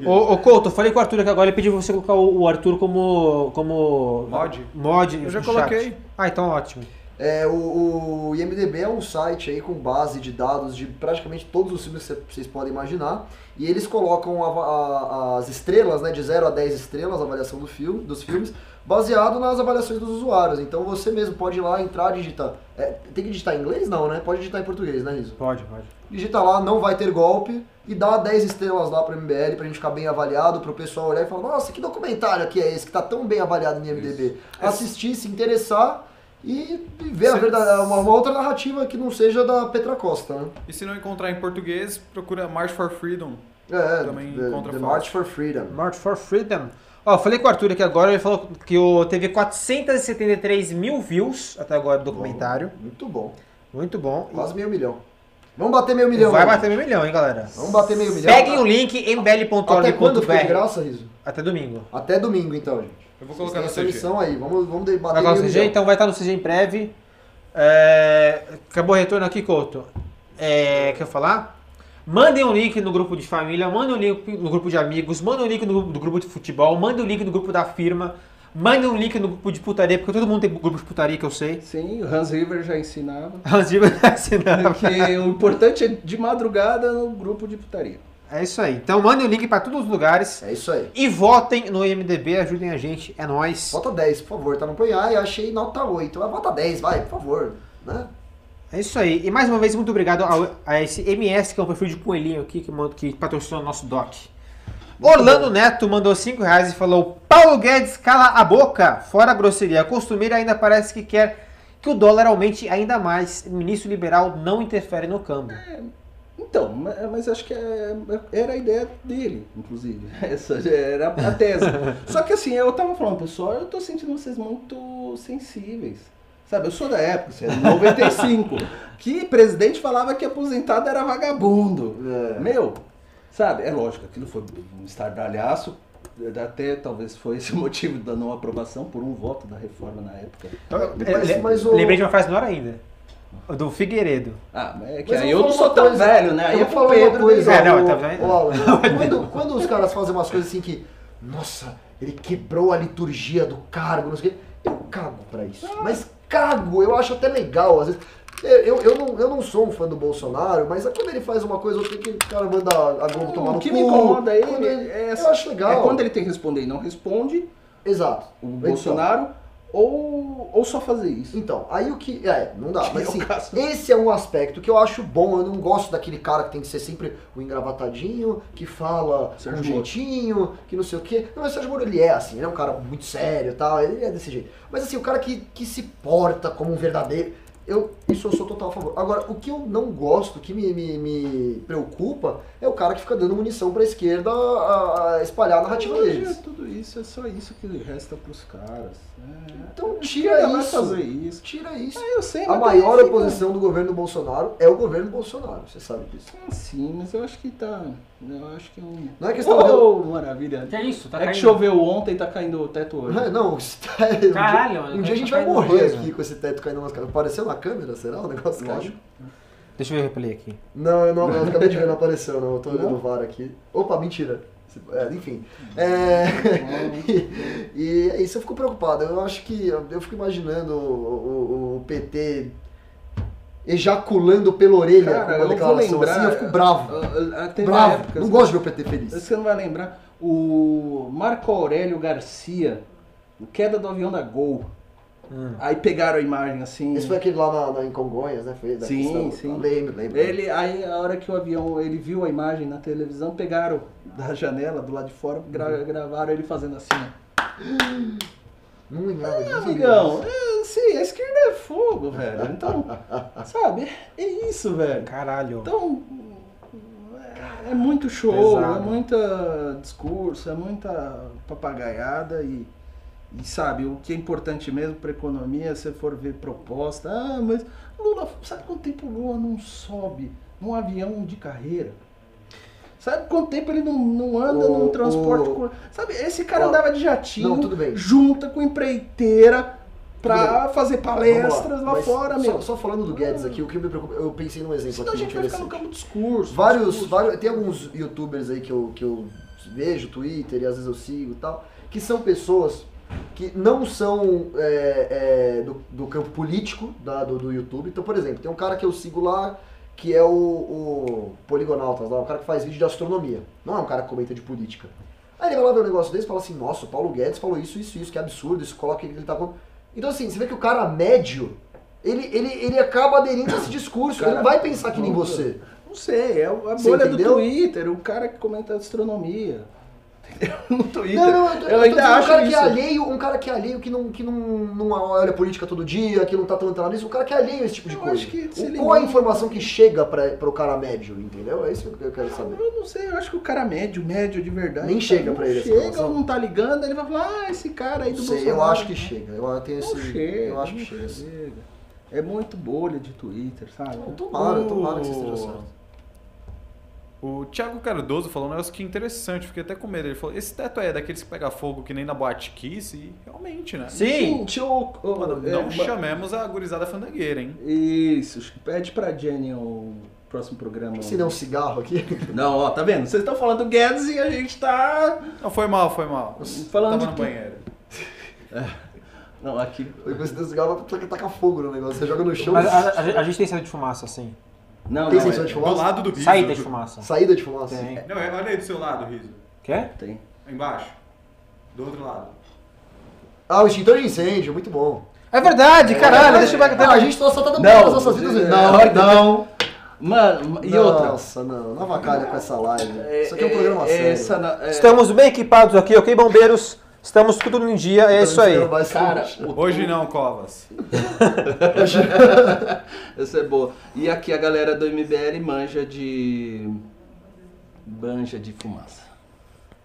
Ô, ô Couto, eu falei com o Arthur aqui agora, ele pediu você colocar o, o Arthur como. como. Mod? Mod. Eu já coloquei. chat. Ah, então ótimo. É, o, o IMDB é um site aí com base de dados de praticamente todos os filmes que cê- vocês podem imaginar. E eles colocam a- a- as estrelas, né, de 0 a 10 estrelas, a avaliação do filme, dos filmes, baseado nas avaliações dos usuários. Então você mesmo pode ir lá, entrar, digitar. É, tem que digitar em inglês? Não, né? Pode digitar em português, né, Riso? Pode, pode. digita lá, não vai ter golpe, e dá 10 estrelas lá pro MBL pra gente ficar bem avaliado, pro pessoal olhar e falar, nossa, que documentário aqui é esse que tá tão bem avaliado no IMDB. Assistir, se interessar e e ver a verdade, uma, uma outra narrativa que não seja da Petra Costa, né? E se não encontrar em português, procura March for Freedom. É, Também The, encontra The. March for Freedom. March for Freedom. Ó, eu falei com o Arthur aqui agora, ele falou que o, teve 473 mil views até agora do documentário. Muito bom. Muito bom. Quase meio milhão. Vamos bater meio milhão. Vai né? bater meio milhão, hein, galera? Vamos bater meio milhão. Peguem o link Até quando fica de mbl.org.br. graça, Riso? Até domingo. Até domingo, então, gente. Eu vou colocar no essa CG. missão aí. Vamos, vamos bater Vai meio CG, milhão. então vai estar no CG em breve. É, acabou o retorno aqui, Couto. É, quer falar? Mandem um link no grupo de família, mandem um link no grupo de amigos, mandem um link no grupo, do grupo de futebol, mandem um link no grupo da firma, mandem um link no grupo de putaria, porque todo mundo tem grupo de putaria que eu sei. Sim, o Hans River já ensinava. <laughs> Hans Zimmer tá assinando. que o importante é de madrugada no grupo de putaria. É isso aí. Então mandem o link pra todos os lugares É isso aí. e votem no IMDB, ajudem a gente, é nóis. Bota 10, por favor, tá? Não põe, ai, achei nota 8. Mas bota 10, vai, por favor. Né? É isso aí. E mais uma vez, muito obrigado ao- a, esse MS, que é um perfil de coelhinho aqui, que, manda- que patrocinou o nosso doc. Orlando Neto mandou 5 reais e falou: Paulo Guedes, cala a boca! Fora a grosseria costumeira, ainda parece que quer que o dólar aumente ainda mais. O ministro liberal não interfere no câmbio. Então, ma- mas acho que é- era a ideia dele, inclusive. <laughs> Essa era a tese. <laughs> Só que assim, eu tava falando, pessoal, eu tô sentindo vocês muito sensíveis. Sabe, eu sou da época, assim, de 95, <laughs> que presidente falava que aposentado era vagabundo. É. Meu, sabe, é lógico, aquilo foi um estardalhaço, até talvez foi esse o <laughs> motivo da não aprovação por um voto da reforma na época. Mas- Le- mas o- Lembrei de uma frase hora ainda. Do Figueiredo. Ah, mas é que Mas aí eu não sou tão coisa, velho, né? Aí Eu é falar uma coisa, É, não, tá vendo? ô, Alan, quando, quando os caras fazem umas coisas assim que, nossa, ele quebrou a liturgia do cargo, não sei o quê, eu cago pra isso. Mas cago, eu acho até legal, às vezes. Eu, eu, não, eu não sou um fã do Bolsonaro, mas quando ele faz uma coisa ou outra que o cara manda a Globo tomar no o que cu, me incomoda ele, quando é, eu acho legal. é quando ele tem que responder e não responde, Exato. o Bolsonaro, ou, ou só fazer isso. Então, aí o que. É, não dá. <laughs> Mas é assim, esse é um aspecto que eu acho bom. Eu não gosto daquele cara que tem que ser sempre o engravatadinho, que fala Sérgio um jeitinho, que não sei o quê. Não, mas o Sérgio Moro ele é assim, ele é um cara muito sério e tal, ele é desse jeito. Mas assim, o cara que, que se porta como um verdadeiro. Eu, isso eu sou total a favor. Agora, o que eu não gosto, que me, me, me preocupa, é o cara que fica dando munição pra esquerda a, a espalhar a narrativa Hoje é deles. tudo isso, é só isso que resta pros caras. É. Então tira isso. fazer isso. Tira isso. Ah, eu sei, A maior oposição do governo Bolsonaro é o governo Bolsonaro, você sabe disso. Ah, Sim, mas eu acho que tá. Eu acho que é um. Não é questão Oh, maravilha. Que é isso? Tá é que caindo. choveu ontem e tá caindo o teto hoje. Não, não, isso tá- um dia- Caralho, um mano, dia a tá gente vai morrer aqui com esse teto caindo nas caras. Apareceu na câmera, será o negócio? Lógico. Deixa eu ver o replay aqui. Não, eu, não, eu acabei de ver, não <laughs> apareceu, não. Eu tô olhando Não? o VAR aqui. Opa, mentira. É, enfim. É, <laughs> e, e é isso eu fico preocupado. Eu acho que. Eu fico imaginando o, o- o PT ejaculando pela orelha Cara, com uma eu vou declaração lembrar. assim, eu fico bravo. teve Bravo. épocas- Não gosto de ver o PT feliz. Você não vai lembrar. O Marco Aurélio Garcia, o queda do avião da Gol. Hum. Aí pegaram a imagem assim. Esse foi aquele lá na, na- em Congonhas, né? Foi da Sim, questão- sim. Lembro, lembro. Ele, aí a hora que o avião, ele viu a imagem na televisão, pegaram <laughs> da janela, do lado de fora, gra- gravaram ele fazendo assim, ó. Não lembrava disso. Amigão, é, sim, a esquerda é fogo, velho. Então, sabe, é isso, velho. Caralho. Então, é, é muito show, Pesado. é muita discurso, é muita papagaiada e, e sabe, o que é importante mesmo para economia, se for ver proposta, ah, mas Lula, sabe quanto tempo o Lula não sobe num avião de carreira? Sabe quanto tempo ele não, não anda O- num transporte? o- Sabe, esse cara Ó, andava de jatinho, não, tudo bem. junta com empreiteira pra fazer palestras lá, mas fora, só, meu. Só falando do Guedes aqui, o que me preocupa, eu pensei num exemplo Senão a aqui gente vai ficar no campo do discurso. Vários, discurso. vários, tem alguns youtubers aí que eu, que eu vejo, Twitter, e às vezes eu sigo e tal, que são pessoas que não são é, é, do, do campo político da- do, do YouTube. Então, por exemplo, tem um cara que eu sigo lá que é o, o Poligonautas, lá, um cara que faz vídeo de astronomia. Não é um cara que comenta de política. Aí ele vai lá ver um negócio desse e fala assim, nossa, o Paulo Guedes falou isso, isso, isso, que absurdo, isso coloca o que ele tá falando. Então assim, você vê que o cara médio, ele, ele, ele acaba aderindo a esse discurso, ele não vai pensar que nem você. Não sei, é a bolha do? Twitter, o cara que comenta astronomia. No Twitter. Não, não, eu, tô, eu eu ainda dizendo um acho cara que isso. é alheio, um cara que é alheio, que não, que não, não olha política todo dia, que não tá tão entrado nisso, um cara que é alheio a esse tipo de Eu coisa. acho que O- Qual a informação que chega pra, pro cara médio, entendeu? É isso que eu quero saber. Eu não sei, eu acho que o cara médio, médio de verdade. Nem chega pra ele essa Chega, informação. não tá ligando, ele vai falar, ah, esse cara aí Não do sei, eu Bolsonaro. acho que chega. Eu tenho Não esse. chega. eu acho que chega. chega. É muito bolha de Twitter, sabe? Tomara, tomara que você esteja certo. O Thiago Cardoso falou um negócio que é interessante, fiquei até com medo. Ele falou: esse teto aí é daqueles que pega fogo que nem na Boate Kiss, e realmente, né? Sim. Gente, o, o- Mano, é, não ma- chamemos a gurizada fandangueira, hein? Isso, pede pra Jenny o próximo programa. Se der um cigarro aqui. <laughs> Não, ó, tá vendo? Vocês estão falando do Guedes e a gente tá. Não, foi mal, foi mal. Falando Tava de no banheiro. Não, aqui. Depois um cigarro, vai tacar fogo no negócio. Você joga no chão. Mas a, a- a gente tem saída de fumaça, assim. Não, Tem não. sensor é- de Do fumaça? lado do riso. Saída de fumaça. Saída de fumaça? Tem. Não, é- olha aí do seu lado, riso. Quer? Tem. Embaixo. Do outro lado. Ah, o extintor de incêndio, muito bom. É verdade, caralho, deixa eu ver. Ah, a gente só, tá dando Não, as nossas vidas. você- Não, não. <laughs> não. Mano, e outra? Nossa, não. Não avacalha com essa live. Isso aqui é um programa sério. É- Estamos bem equipados aqui, ok, bombeiros? Estamos tudo em dia, é isso aí. Então, vai Cara, o- Hoje não, Covas. <laughs> Essa é boa. E aqui a galera do MBL manja de. Manja de fumaça.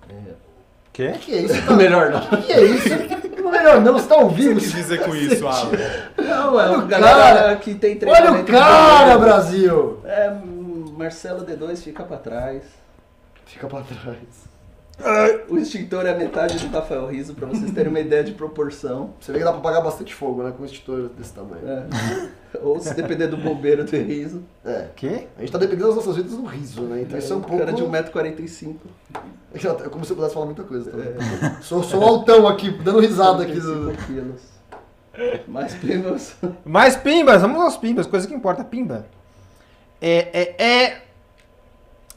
É. Quê? O que é isso? <laughs> Tá... Melhor não. O que é isso? Não, melhor não, você tá ao O que você quis dizer com isso, Alan? Não, é Olha o cara. que tem Olha treinamento o de cara. Brasil! É, Marcelo D2 fica pra trás. Fica pra trás. O extintor é a metade do Rafael Riso, pra vocês terem uma ideia de proporção. Você vê que dá pra pagar bastante fogo, né? Com um extintor desse tamanho. É. Ou se depender do bombeiro do Riso. É. Quê? A gente tá dependendo das nossas vidas no riso, né? Então isso é um pouco. cara de 1,45m. É como se eu pudesse falar muita coisa também. Sou, sou altão aqui, dando risada aqui. Do... 45 quilos. Mais primos. Mais pimbas, vamos aos pimbas, coisa que importa, pimba. É, é, é...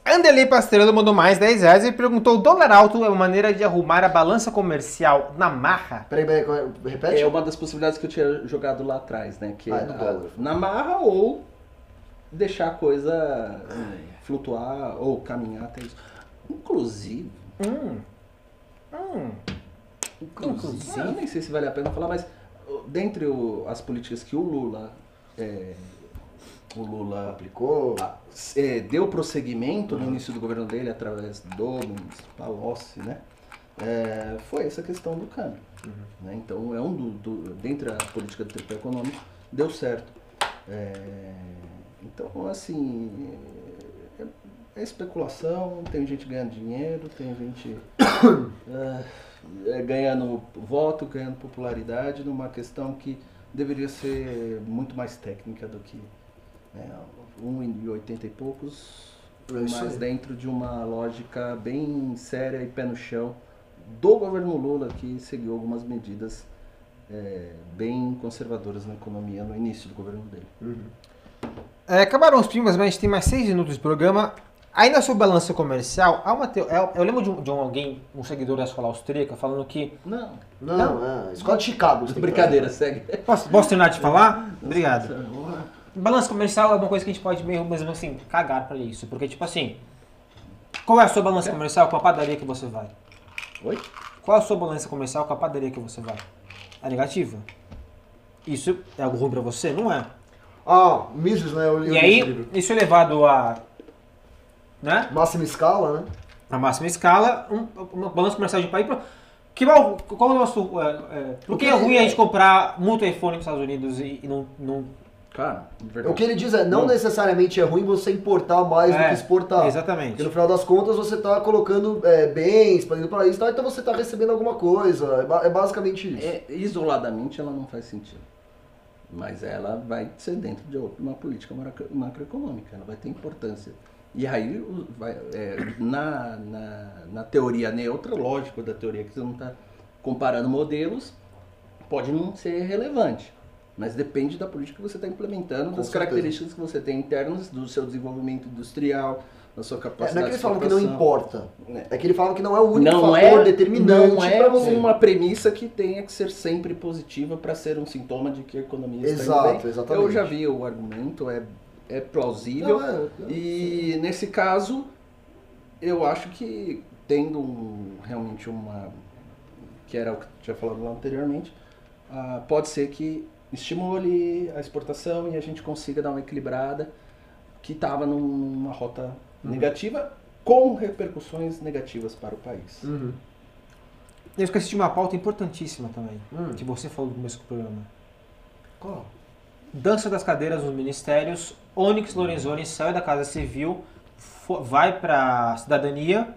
Anderley Pastrello mandou mais 10 reais e perguntou: dólar alto é uma maneira de arrumar a balança comercial na marra? Peraí, peraí, é? repete? É uma das possibilidades que eu tinha jogado lá atrás, né? Que Ah, é é do a- dólar. na marra ou deixar a coisa flutuar ou caminhar até isso. Inclusive, Hum. Hum. inclusive, eu nem sei se vale a pena falar, mas dentre o- as políticas que o Lula é, o Lula Aplicou. é, deu prosseguimento no início do governo dele através do Palocci, né? É, foi essa questão do câmbio. né? Então é um do, do dentre a política do tripé econômico deu certo. É, então assim é, é especulação, tem gente ganhando dinheiro, tem gente é, é, ganhando voto, ganhando popularidade numa questão que deveria ser muito mais técnica do que né, 1,80 e poucos, É isso mas dentro de uma lógica bem séria e pé no chão do governo Lula, que seguiu algumas medidas é, bem conservadoras na economia no início do governo dele. É, acabaram os pimbas, mas a gente tem mais 6 minutos de programa. Aí na sua balança comercial, há uma teo- eu, eu lembro de um, de um alguém, um seguidor da escola austríaca, falando que. Não, Não, é. Escola de Chicago. brincadeira, segue. Posso, posso terminar de falar? Obrigado. Balança comercial é uma coisa que a gente pode meio, mesmo assim, cagar pra isso. Porque, tipo assim, qual é a sua balança comercial com a padaria que você vai? Oi? Qual é a sua balança comercial com a padaria que você vai? É negativa? Isso é algo ruim pra você? Não é. Ah, Mises, né? Eu E esse aí, isso é levado a. né? Máxima escala, né? A máxima escala, um, uma balança comercial de país. pra- Que mal, qual é o nosso. É, é, por que é ruim a gente comprar muito iPhone nos Estados Unidos e, e não, não. Cara, de verdade. O que ele diz é, não Não. necessariamente é ruim você importar mais do É, que exportar. Exatamente. Porque no final das contas você está colocando é, bens para isso, e tal, então você está recebendo alguma coisa. É, é basicamente isso. É, isoladamente ela não faz sentido. Mas ela vai ser dentro de uma política macro- macroeconômica, ela vai ter importância. E aí, vai- é, na, na, na teoria neutra, lógico da teoria que você não está comparando modelos, pode não ser relevante. Mas depende da política que você está implementando, Com das certeza. características que você tem internas, do seu desenvolvimento industrial, da sua É, capacidade não é que eles de falam que não importa. É. É que ele fala que não é o único Não fator é, determinante não é uma premissa que tenha que ser sempre positiva para ser um sintoma de que a economia está Exato, indo bem. exatamente. Eu já vi o argumento, é, é plausível. Não, é- E nesse caso, eu acho que tendo um- realmente uma. que era o que eu tinha falado lá anteriormente, ah, pode ser que estimule a exportação e a gente consiga dar uma equilibrada que estava numa rota negativa com repercussões negativas para o país. Uhum. Eu esqueci de uma pauta importantíssima também, Hum. que você falou no começo do programa. Qual? Dança das cadeiras nos ministérios. Onyx Lorenzoni saiu da Casa Civil, vai para cidadania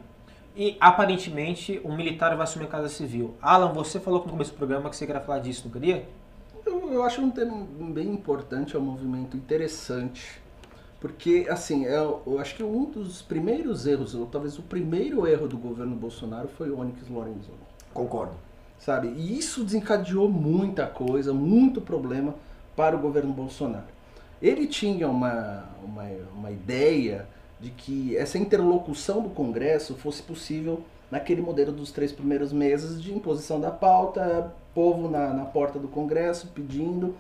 e aparentemente um militar vai assumir a Casa Civil. Alan, você falou no começo do programa que você queria falar disso, não queria? Eu, eu acho um tema bem importante, é um movimento interessante. Porque, assim, eu, eu acho que um dos primeiros erros, ou talvez o primeiro erro do governo Bolsonaro foi o Onyx Lorenzoni. Concordo. sabe? E isso desencadeou muita coisa, muito problema para o governo Bolsonaro. Ele tinha uma, uma, uma ideia de que essa interlocução do Congresso fosse possível naquele modelo dos três primeiros meses de imposição da pauta, povo na, na porta do Congresso pedindo,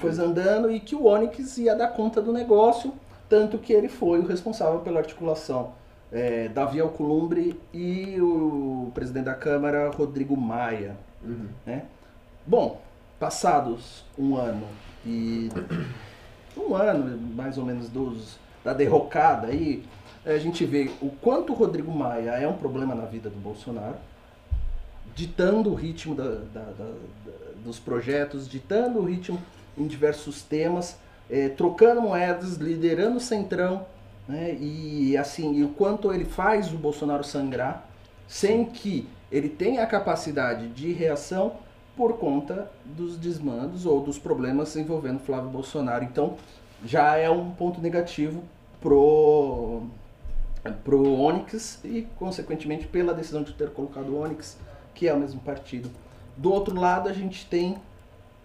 coisa andando, e que o Onyx ia dar conta do negócio, tanto que ele foi o responsável pela articulação é, Davi Alcolumbre e o presidente da Câmara, Rodrigo Maia. Uhum. Né? Bom, passados um ano e um ano mais ou menos dos, da derrocada aí, a gente vê o quanto o Rodrigo Maia é um problema na vida do Bolsonaro, ditando o ritmo da- da- da- dos projetos, ditando o ritmo em diversos temas, eh, trocando moedas, liderando o centrão, né? e assim, e o quanto ele faz o Bolsonaro sangrar, sem que ele tenha a capacidade de reação por conta dos desmandos ou dos problemas envolvendo Flávio Bolsonaro. Então, já é um ponto negativo pro pro Onyx e consequentemente pela decisão de ter colocado o Onyx, que é o mesmo partido. Do outro lado, a gente tem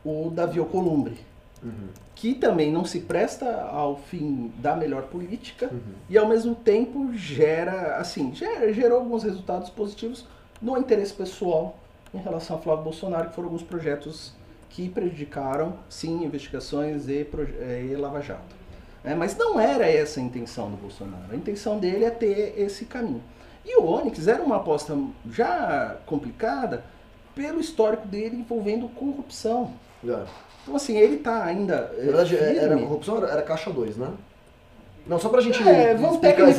o Davi Alcolumbre, Uhum. que também não se presta ao fim da melhor política Uhum. e ao mesmo tempo gera, assim, gera- gerou alguns resultados positivos no interesse pessoal em relação a Flávio Bolsonaro, que foram alguns projetos que prejudicaram, sim, investigações e, eh, e Lava Jato. É, mas não era essa a intenção do Bolsonaro. A intenção dele é ter esse caminho. E o Onyx era uma aposta já complicada pelo histórico dele envolvendo corrupção. É. Então, assim, ele está ainda. Na eh, verdade, é- era firme. corrupção, era, era caixa 2, né? Não, só pra gente É, vamos, tecnicamente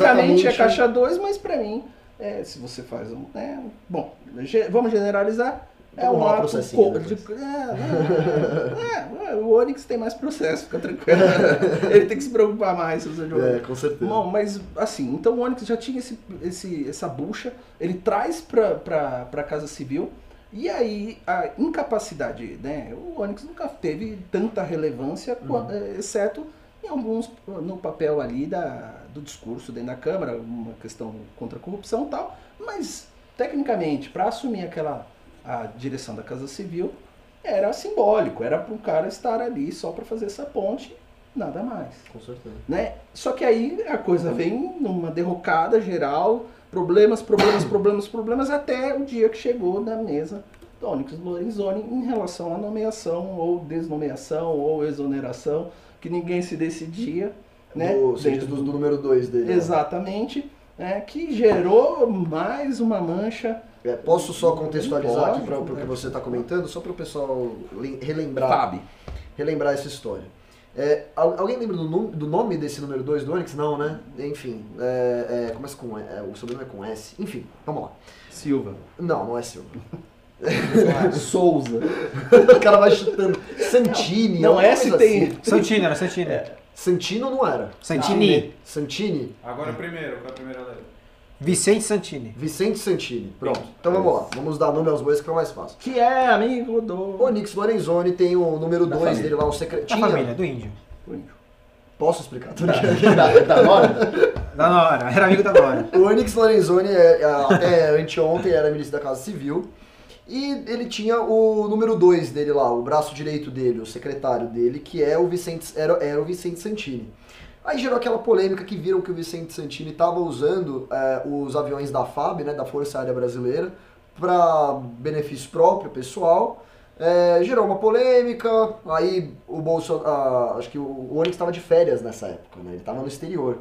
é exatamente- caixa 2, mas pra mim, é, se você faz um. É, bom, vamos generalizar. É um ato processinho co- de- é, é, é, o Onix tem mais processo, fica tranquilo. <laughs> Ele tem que se preocupar mais se você jogar. É, com certeza. Bom, mas assim, então o Onyx já tinha esse, esse, essa bucha, ele traz pra, pra, pra Casa Civil, e aí a incapacidade, né? O Onyx nunca teve tanta relevância, qua- eh, exceto em alguns, no papel ali da, do discurso dentro da Câmara, uma questão contra a corrupção e tal, mas tecnicamente, para assumir aquela a direção da Casa Civil, era simbólico, era para um cara estar ali só para fazer essa ponte, nada mais Com certeza. né? Só que aí a coisa vem numa derrocada geral, problemas, problemas, <coughs> problemas, problemas, até o dia que chegou na mesa do Onyx Lorenzoni em relação à nomeação, ou desnomeação, ou exoneração, que ninguém se decidia, né? Do, do número 2 dele. né? Exatamente, né? que gerou mais uma mancha. É, posso só contextualizar Pode, aqui para o que você está comentando, só para o pessoal lem- relembrar, Fábio. relembrar essa história. É, al- alguém lembra do, do nome desse número 2 do Onix? Não, né? Enfim, é, é, começa com. é, o sobrenome é com S. Enfim, vamos lá. Silva. Não, não é Silva. <laughs> Souza. <laughs> o cara vai chutando. Santini. Não, alguma S coisa tem. assim. Santini, era Santini. Santino não era. Santini. Santini. Agora primeiro, qual é a primeira letra? Vicente Santini. Vicente Santini. Pronto. Então vamos lá. Vamos dar nome aos bois que fica mais fácil. Que é amigo do. Onix Lorenzoni tem o número Da 2 família. dele lá, um Da secretinho. família, do índio. Posso explicar? Brincando. da, da Nora? Da Nora, era amigo da Nora. O Onyx Lorenzoni, é, é, até anteontem, era ministro da Casa Civil. E ele tinha o número 2 dele lá, o braço direito dele, o secretário dele, que é o Vicente, era, era o Vicente Santini. Aí gerou aquela polêmica que viram que o Vicente Santini estava usando é, os aviões da FAB, né, da Força Aérea Brasileira, para benefício próprio, pessoal. É, gerou uma polêmica, aí o Bolsonaro, acho que o, o Onyx estava de férias nessa época, né, ele estava no exterior.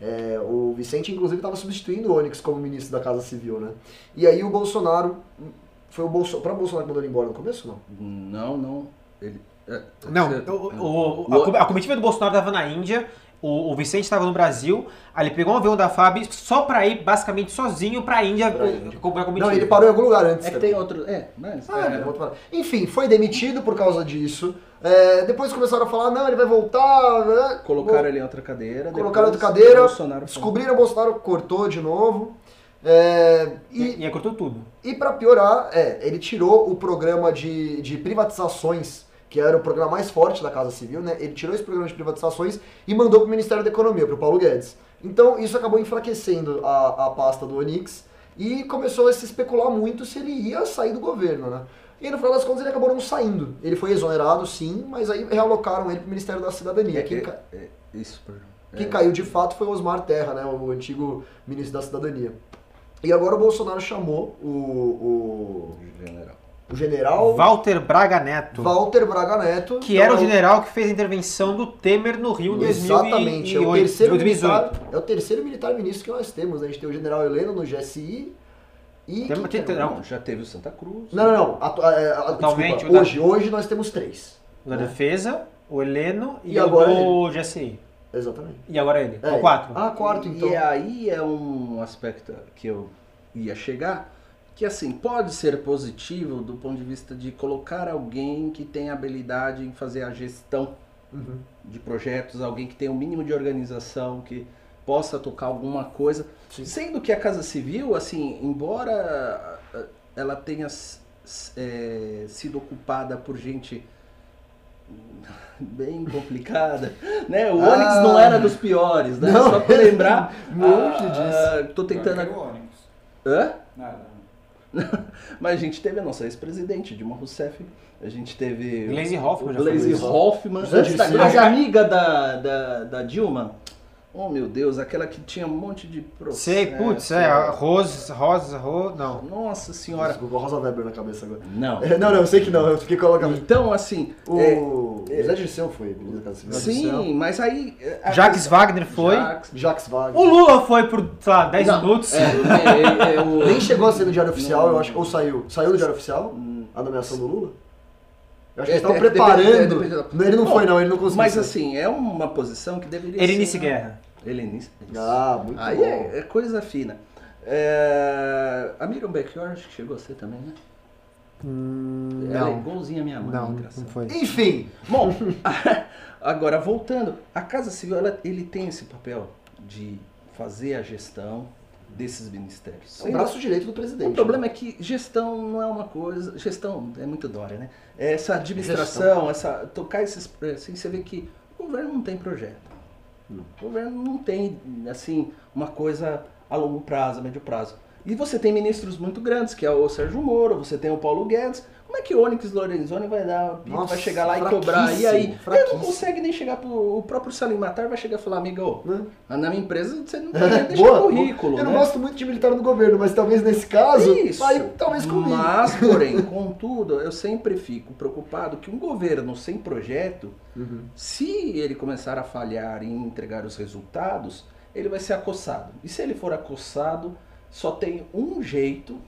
É, o Vicente, inclusive, estava substituindo o Onyx como ministro da Casa Civil, né? E aí o Bolsonaro, foi o Bolso, Bolsonaro que mandou ele embora no começo, não? Não, não. Ele, é, Não, você- o, o- a, a comitiva do Bolsonaro estava na Índia, o, o Vicente estava no Brasil, aí ele pegou um avião da FAB só pra ir basicamente sozinho Índia Índia. com a comitiva. Não, ele parou em algum lugar antes. É que também. tem outro. É, mas. Ah, é, ele voltou pra lá. Enfim, foi demitido por causa disso. É, depois começaram a falar, não, ele vai voltar. né? Colocaram ele em outra cadeira. Colocaram outra cadeira, Bolsonaro. Descobriram o Bolsonaro, cortou de novo. É, E, e, e aí cortou tudo. e para piorar, é, ele tirou o programa de, de privatizações, que era o programa mais forte da Casa Civil, né? Ele tirou esse programa de privatizações e mandou para o Ministério da Economia, para o Paulo Guedes. Então isso acabou enfraquecendo a, a pasta do Onix e começou a se especular muito se ele ia sair do governo, né? E no final das contas ele acabou não saindo. Ele foi exonerado, sim, mas aí realocaram ele para o Ministério da Cidadania. É, Quem, é, é, isso, por- quem é. caiu de fato foi o Osmar Terra, né, o antigo ministro da Cidadania. E agora o Bolsonaro chamou o, General. O, o general Walter Braga Neto, Walter Braga Neto. que era o Então, general que fez a intervenção do Temer no Rio em Exatamente, é o, 2008, terceiro 2018. militar, é o terceiro militar ministro que nós temos. né? A gente tem o general Heleno no GSI e... Tem- tem-? Não. Já teve o Santa Cruz. Não, não, não. Atu- é, a- Atualmente, desculpa, o da- hoje, hoje nós temos três. O da Defesa, o Heleno e, E o agora do GSI. Exatamente. E agora ele. É. O 4. Ah, quarto então. E aí é um aspecto que eu ia chegar, que assim, pode ser positivo do ponto de vista de colocar alguém que tem habilidade em fazer a gestão Uhum. de projetos, alguém que tem o mínimo de organização, que possa tocar alguma coisa. Sim. Sendo que a Casa Civil, assim, embora ah, ela tenha eh, sido ocupada por gente bem complicada, <laughs> né? O Ah. Onix não era dos piores, né? Não, Só pra lembrar. <laughs> longe ah, Tô tentando. Não, eu quero o Onix. Hã? Nada. <laughs> Mas a gente teve a nossa ex-presidente, Dilma Rousseff. A gente teve. Glaze o Glaze. José Antes da grande amiga da, da, da Dilma. Oh meu Deus, aquela que tinha um monte de processo. Sei, putz, é, Rose, Rosa, Ro, não. Nossa senhora. Desculpa, Rosa Weber na cabeça agora. Não. É, Não, não, eu sei que não, eu fiquei cabeça. Então, assim. é, O José Dirceu foi ministro da Casa Civil. sim, mas aí. é, a- Jacques Wagner foi. Jacques- Jacques Wagner. O Lula foi por, sei lá, 10 Não, minutos. É, é, é, o- Nem chegou a ser no Diário Oficial, Não. eu acho. Ou saiu? Saiu no Diário Oficial? Hum. A nomeação do Lula? Eu acho É, que eles estavam é, preparando. é, da- Não, ele não Bom, foi, não, ele não conseguiu. Mas ser. assim, é uma posição que deveria Erenice ser. Guerra. Helenice. Ah, muito Aí bom. é, é coisa fina. É, a Miriam Belchior acho que chegou a ser também, né? Hum, Ela é não. igualzinha a minha mãe, Não, engraçado. não foi. Enfim, Bom, <laughs> agora voltando, a Casa Civil ela, ele tem esse papel de fazer a gestão desses ministérios. é o braço direito do presidente. O problema é que gestão não é uma coisa. Gestão é muito Dória, né? Essa administração, essa tocar esses. Assim, você vê que o governo não tem projeto. O governo não tem, assim, uma coisa a longo prazo, a médio prazo. E você tem ministros muito grandes, que é o Sérgio Moro, você tem o Paulo Guedes. Como é que o Onyx Lorenzoni vai dar, Nossa, vai chegar lá e cobrar? E aí? Ele não consegue nem chegar pro. O próprio Salim Matar vai chegar e falar, amigo, Né? na minha empresa você não <laughs> nem deixar Boa, currículo. Eu não né? gosto muito de militar no governo, mas talvez nesse caso, Isso. vai talvez comigo. Mas, porém, <laughs> contudo, eu sempre fico preocupado que um governo sem projeto, Uhum. se ele começar a falhar em entregar os resultados, ele vai ser acossado. E se ele for acossado, só tem um jeito.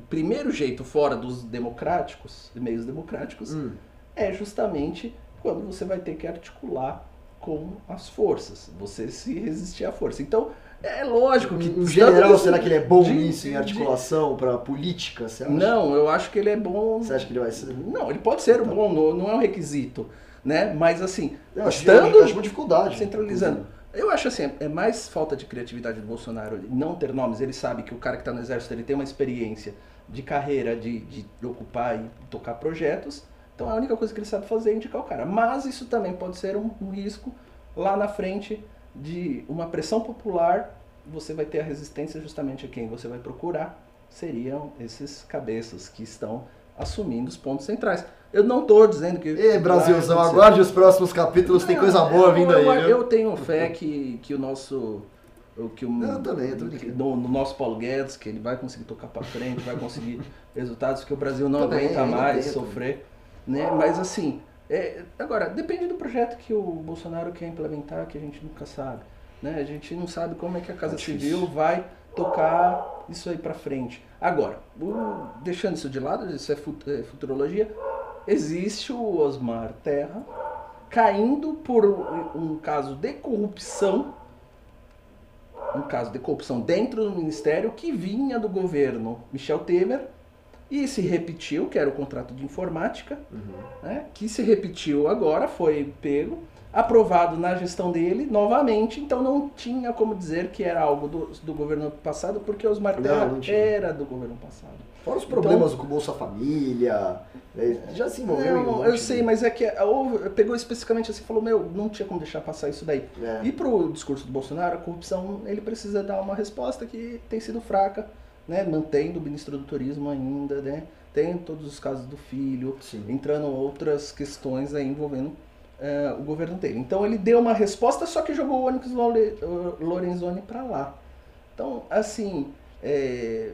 O primeiro jeito fora dos democráticos, meios democráticos, Hum. é justamente quando você vai ter que articular com as forças, você se resistir à força. Então, é lógico que Um general, será que ele é bom de- nisso, em de- articulação pra política? Não, eu acho que ele é bom. Você acha que ele vai ser? Não, ele pode ser bom, não, não é um requisito, né? Mas assim, Eu estando eu acho uma dificuldade. centralizando. Eu acho assim, é mais falta de criatividade do Bolsonaro não ter nomes. Ele sabe que o cara que está no exército ele tem uma experiência de carreira, de, de ocupar e tocar projetos. Então a única coisa que ele sabe fazer é indicar o cara. Mas isso também pode ser um, um risco lá na frente de uma pressão popular. Você vai ter a resistência justamente a quem você vai procurar seriam esses cabeças que estão assumindo os pontos centrais. Eu não estou dizendo que. Ê, Brasilzão, aguarde os próximos capítulos, tem coisa boa vindo aí. Eu, eu tenho fé que, que o nosso. O Que o, Eu também, eu no, no nosso Paulo Guedes, que ele vai conseguir tocar para frente, vai conseguir <laughs> resultados que o Brasil não Também, aguenta mais sofrer. Né? Mas assim, é, agora, depende do projeto que o Bolsonaro quer implementar, que a gente nunca sabe. Né? A gente não sabe como é que a Casa É. Civil vai tocar isso aí para frente. Agora, o- deixando isso de lado, isso é fut- é futurologia, existe o Osmar Terra caindo por um um caso de corrupção, um caso de corrupção dentro do ministério que vinha do governo Michel Temer e se repetiu, que era o contrato de informática, né, que se repetiu agora, foi pego, aprovado na gestão dele novamente, então não tinha como dizer que era algo do, do governo passado, porque Não, não tinha. era do governo passado. Fora os problemas com o Bolsa Família, é, já se envolveu em um Não, monte eu de- sei, mas é que houve- pegou especificamente assim e falou, meu, não tinha como deixar passar isso daí. É. E pro discurso do Bolsonaro, a corrupção, ele precisa dar uma resposta que tem sido fraca, né? Mantendo o ministro do turismo ainda, né? Tem todos os casos do filho, Sim. entrando outras questões aí envolvendo eh, o governo dele. Então ele deu uma resposta, só que jogou o Onyx Lore- Lorenzoni para lá. Então, assim, é,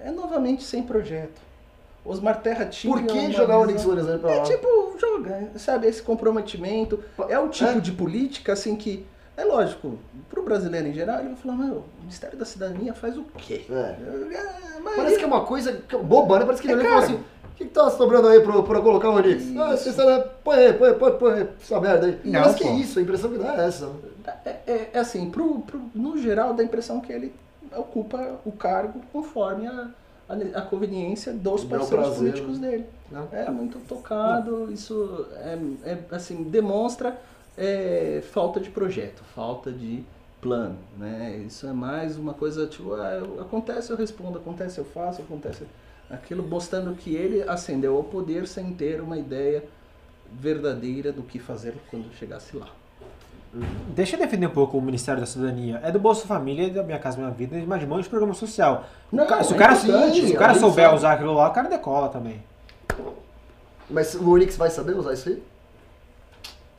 é novamente sem projeto. Osmar Terra tinha Por que jogar o Onyx Lorenzoni pra lá? é tipo, joga, sabe, esse comprometimento. É o tipo É. de política, assim, que, é lógico, pro brasileiro em geral, ele vai falar, meu, o Ministério da Cidadania faz o quê? É. É, mas Parece que é uma coisa é boba, né? Parece que ele É falou assim: o que, que tá sobrando aí pra, pra colocar o Onix? Isso. Ah, você sabe, põe aí, põe, põe, põe essa merda aí. Não, Parece que pô. é isso, a impressão que dá é essa. é, é- é assim, pro, pro- no geral, dá a impressão que ele ocupa o cargo conforme a, a, a conveniência dos parceiros prazer, políticos né? dele. Não. É muito tocado, isso é, é, assim, demonstra é, falta de projeto, falta de plano, né? Isso é mais uma coisa, tipo, ah, eu- acontece eu respondo, acontece eu faço, acontece aquilo, mostrando que ele ascendeu ao poder sem ter uma ideia verdadeira do que fazer quando chegasse lá. Deixa eu defender um pouco o Ministério da Cidadania. É do Bolsa Família, da Minha Casa Minha Vida, e mais de um monte de programa social. O Não, ca- se o é cara, importante, se o cara a gente souber usar aquilo lá, o cara decola também. Mas o Onix vai saber usar isso aí?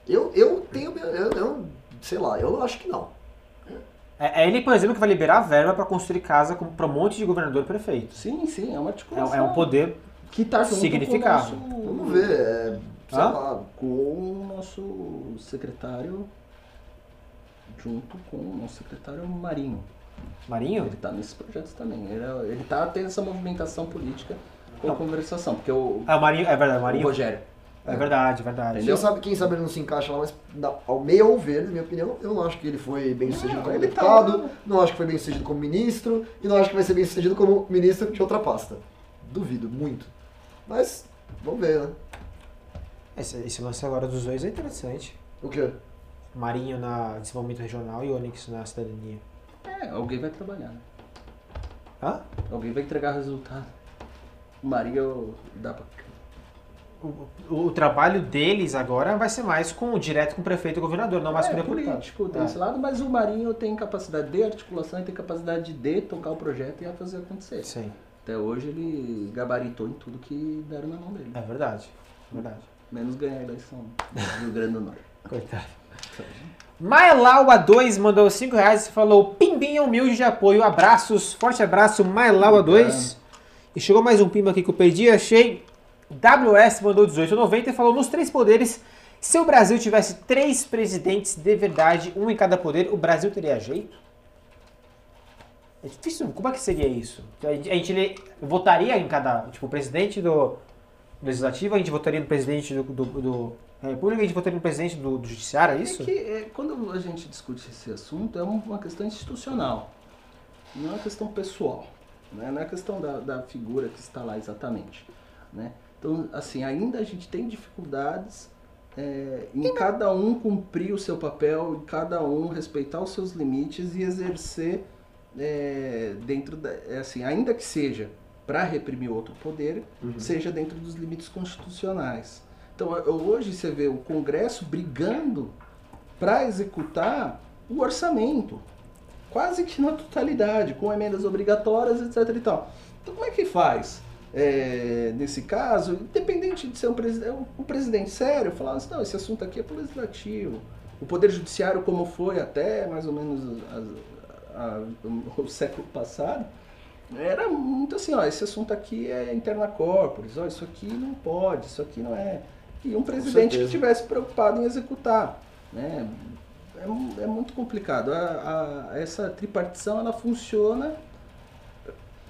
Eu, eu tenho. Eu, eu, sei lá, eu acho que não. É, é ele, por exemplo, que vai liberar a verba pra construir casa para um monte de governador e prefeito. Sim, sim, é uma É, articulação. é um poder. que tá junto significável. com o nosso, Vamos ver. É, sei Hã? lá. com o nosso secretário, junto com o nosso secretário Marinho. Marinho? Ele tá nesses projetos também. Ele, é- ele tá tendo essa movimentação política com a Não. conversação, porque o, É, o Marinho, é verdade, o o Marinho. Rogério. É verdade, verdade. Entendeu? Quem sabe, quem sabe ele não se encaixa lá, mas ao meio ao ver, na minha opinião, eu não acho que ele foi bem sucedido como tá deputado, não acho que foi bem sucedido como ministro, e não acho que vai ser bem sucedido como ministro de outra pasta. Duvido, muito. Mas, vamos ver, né? Esse, esse lance agora dos dois é interessante. O quê? Marinho na desenvolvimento regional e Onyx na cidadania. É, alguém vai trabalhar, né? Hã? Alguém vai entregar resultado. O Marinho dá pra. O, o- o trabalho deles agora vai ser mais com direto com o prefeito e governador, não mais com o é deputado. político, tem É. esse lado, mas o Marinho tem capacidade de articulação e tem capacidade de tocar o projeto e a fazer acontecer. Sim, Até hoje ele gabaritou em tudo que deram na mão dele. é verdade. Verdade. Menos ganhar a eleição no Rio Grande do Norte. <laughs> Coitado. Mailaua 2 mandou 5 reais e falou: Pimbinha humilde de apoio, abraços, forte abraço, Mailaua 2. E chegou mais um pimba aqui que eu perdi, achei. WS mandou 18,90 e falou: Nos três poderes, se o Brasil tivesse três presidentes de verdade, um em cada poder, o Brasil teria jeito? É difícil, como é que seria isso? A gente, a gente votaria em cada. Tipo, o presidente do legislativo, a gente votaria no presidente do, do, do da República, a gente votaria no presidente do, do Judiciário, é isso? É que é, quando a gente discute esse assunto, é um- uma questão institucional, não é uma questão pessoal, né? não é questão da, da figura que está lá exatamente. Né? Então, assim, ainda a gente tem dificuldades é, em cada um cumprir o seu papel, em cada um respeitar os seus limites e exercer é, dentro da. é, Assim, ainda que seja para reprimir outro poder, seja dentro dos limites constitucionais. Então, hoje você vê o Congresso brigando para executar o orçamento, quase que na totalidade, com emendas obrigatórias, etc. E tal. Então como é que faz? É, nesse caso, independente de ser um, presidente, um presidente sério, falar assim, não, esse assunto aqui é pro legislativo. O Poder Judiciário, como foi até mais ou menos a- a- o século passado, era muito assim, ó, esse assunto aqui é interna corporis, ó, isso aqui não pode, isso aqui não é. E um presidente que estivesse preocupado em executar, né? É, é muito complicado. A- a- essa tripartição, ela funciona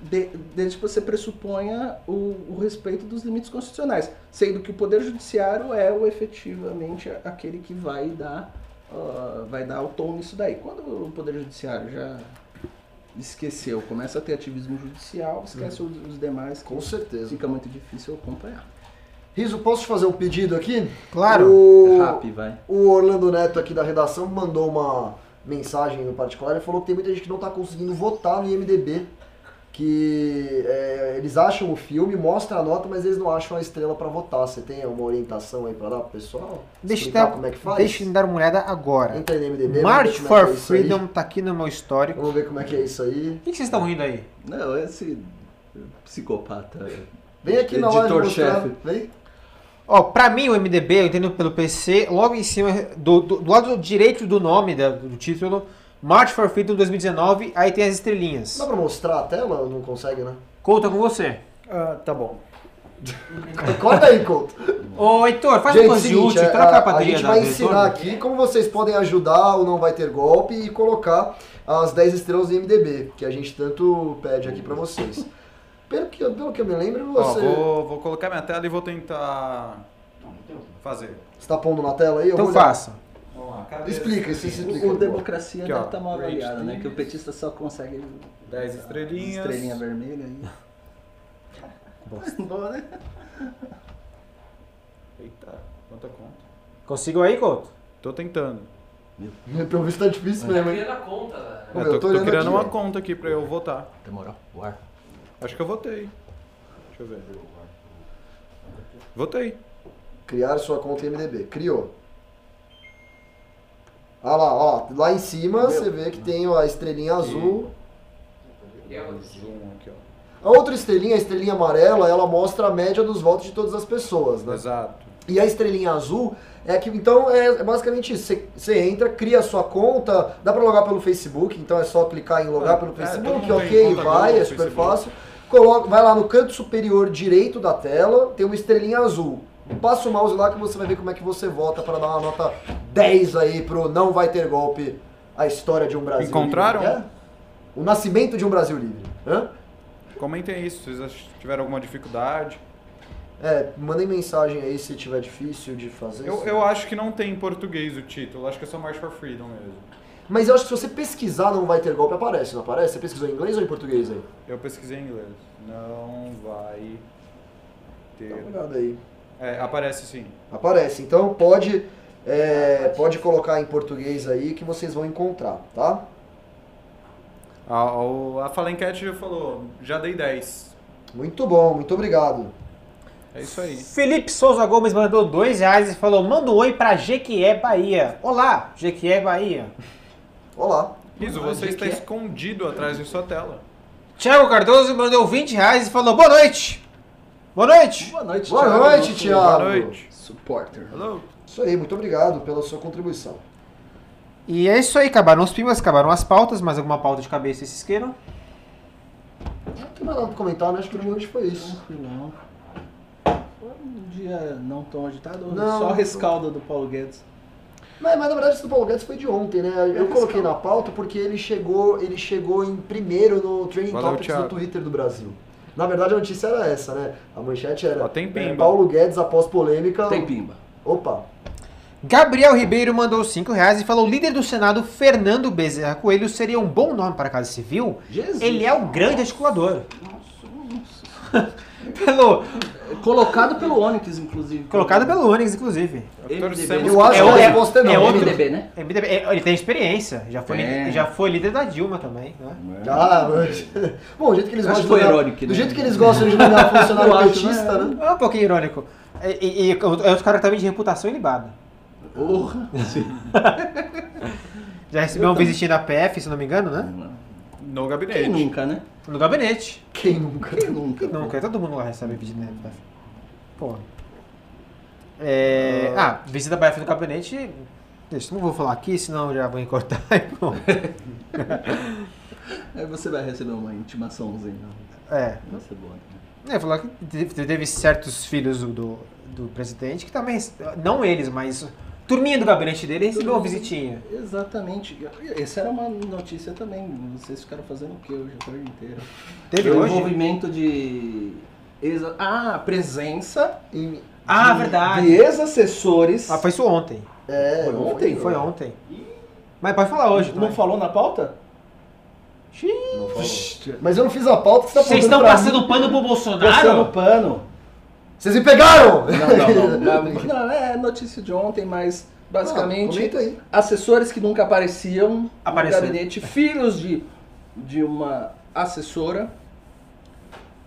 de- desde que você pressuponha o, o respeito dos limites constitucionais, sendo que o Poder Judiciário é o efetivamente aquele que vai dar, ah, vai dar o tom nisso daí. Quando o Poder Judiciário já esqueceu, começa a ter ativismo judicial, esquece os, os demais, Com certeza. fica muito difícil acompanhar. Riso, posso te fazer um pedido aqui? Claro. O, Rap, vai. o Orlando Neto aqui da redação mandou uma mensagem no particular e falou que tem muita gente que não está conseguindo votar no IMDB. Que é, eles acham o filme, mostra a nota, mas eles não acham a estrela para votar. Você tem uma orientação aí para dar pro pessoal? Deixa eu, dar, como é que faz? deixa eu dar uma olhada agora. Entra aí no IMDB. March é for é. Freedom tá aqui no meu histórico. Vamos ver como é que é isso aí. O que que vocês estão rindo aí? Não, esse psicopata. Vem aqui na live mostrar. Editor-chefe. Vem. Ó, pra mim o MDB, eu entendo pelo PC, logo em cima, do, do, do lado direito do nome da- do título, March for Freedom 2019, aí tem as estrelinhas. Dá pra mostrar a tela? Não consegue, né? Conta com você. Ah, tá bom. <laughs> Corta aí, Couto. Ô, Heitor, faz Gente, uma coisa de seguinte, útil, é, troca a a, gente vai ensinar Heitor. aqui como vocês podem ajudar o Não Vai Ter Golpe e colocar as 10 estrelas do MDB, que a gente tanto pede aqui pra vocês. Pelo que, pelo que eu me lembro, Ó, você vou, vou colocar minha tela e vou tentar fazer. está pondo na tela aí? Eu Então faça. Explica, isso explica. O democracia Aqui, deve ó. estar mal avaliada, né? Que o petista só consegue 10 estrelinhas. estrelinha vermelha aí. <laughs> Boa, né? Eita, quanta conta. Conseguiu aí, Couto? Tô tentando. Pelo visto tá difícil Tá mesmo, hein? criando a conta, velho. Ô, meu, tô, criando aqui, uma ó. conta aqui pra eu votar. Demorou. O ar. Acho que eu votei. Deixa eu ver. Votei. Criar sua conta em MDB. Criou. Olha lá, ó. Lá em cima você vê que tem a estrelinha azul. E é o- Zoom aqui, ó. A outra estrelinha, a estrelinha amarela, ela mostra a média dos votos de todas as pessoas, né? Exato. E a estrelinha azul é que, então, é, é basicamente isso. Você, entra, cria a sua conta, dá pra logar pelo Facebook, então é só clicar em logar É, pelo é, Facebook, tem ok, vai, é super Facebook. fácil. Coloca, vai lá no canto superior direito da tela, tem uma estrelinha azul. Passa o mouse lá que você vai ver como é que você vota para dar uma nota 10 aí pro Não Vai Ter Golpe, a história de um Brasil Encontraram? Livre. É? O nascimento de um Brasil Livre. Hã? Comentem isso, se vocês tiveram alguma dificuldade. É, mandem mensagem aí se tiver difícil de fazer. Eu, eu acho que não tem em português o título, acho que é só March for Freedom mesmo. Mas eu acho que se você pesquisar Não Vai Ter Golpe, aparece, não aparece? Você pesquisou em inglês ou em português aí? Eu pesquisei em inglês. Não vai Dá ter. uma olhada aí. É, aparece sim. Aparece. Então pode, é, pode colocar em português aí que vocês vão encontrar, tá? A, a, a Fala Enquete já falou, já dei 10. Muito bom, muito obrigado. É isso aí. Felipe Souza Gomes mandou dois reais e falou: manda um oi pra Jequié, Bahia. Olá, Jequié, Bahia. Olá. Riso, você está quê? escondido atrás de sua tela. Thiago Cardoso mandou 20 reais e falou: boa noite. Boa noite. Boa noite, Boa Thiago, noite, Thiago. Boa noite. Supporter. Hello. Isso aí, muito obrigado pela sua contribuição. E é isso aí, acabaram os pimas, acabaram as pautas. Mais alguma pauta de cabeça vocês queiram? Não tem mais nada pra comentar, né? Acho que de hoje foi isso. Tranquilão. Foi um dia não tão agitado, Não. só a rescalda do Paulo Guedes. Mas, mas na verdade esse do Paulo Guedes foi de ontem, né? Eu É, coloquei calma. na pauta porque ele chegou, ele chegou em primeiro no Trending Valeu, Topics do Thiago. Twitter do Brasil. Na verdade a notícia era essa, né? A manchete era Ó, tem é, pimba. Paulo Guedes após polêmica. Tem pimba. Opa, Gabriel Ribeiro mandou 5 reais e falou: líder do Senado, Fernando Bezerra Coelho, seria um bom nome para a Casa Civil? Jesus. Ele é o grande articulador. Nossa, nossa. <laughs> Pelo, Colocado pelo Onyx, inclusive. colocado pelo Onix, inclusive. MDB. Torcemos eu acho É que é- é não. é outro- MDB, né? MDB, é, Ele tem experiência, já foi, É. líder- já foi líder da Dilma também. Né? Ah, mas... <laughs> Bom, o jeito que eles Acho gostam foi irônico, Do né? jeito que eles gostam de nomear <laughs> funcionário petista, né? né? É um pouquinho irônico. E, e, e é outro cara também de reputação ilibada. Porra. <laughs> Já recebeu Eu um também. visitinho da PF, se não me engano, né? No Quem gabinete. nunca, né? No gabinete. Quem nunca? Quem nunca? pô? Nunca, todo mundo lá recebe visita, né? Pô. É... Ah, visita breve no gabinete. Deixa, não vou falar aqui, senão já vou cortar e pronto. Aí <laughs> você vai receber uma intimaçãozinha. É. Vai ser boa. né? É, falar que teve teve certos filhos do, do, do presidente que também, não eles, mas turminha do gabinete dele recebeu uma visitinha. Exatamente. Essa era uma notícia também. Vocês ficaram fazendo o quê hoje a tarde inteira? Teve hoje? envolvimento de. Exa... Ah, presença Em- Ah, de, verdade. de ex-assessores. Ah, foi isso ontem. É, Foi ontem? Foi ontem. Mas pode falar hoje. Não também. falou na pauta? Não falou. Mas eu não fiz a pauta que você tá Vocês estão passando mim. pano pro Passando Bolsonaro? pano. Vocês me pegaram! Não, não, não. <laughs> <laughs> não é notícia de ontem, mas basicamente. Ah, assessores que nunca apareciam Apareceram. no gabinete, filhos de, de uma assessora,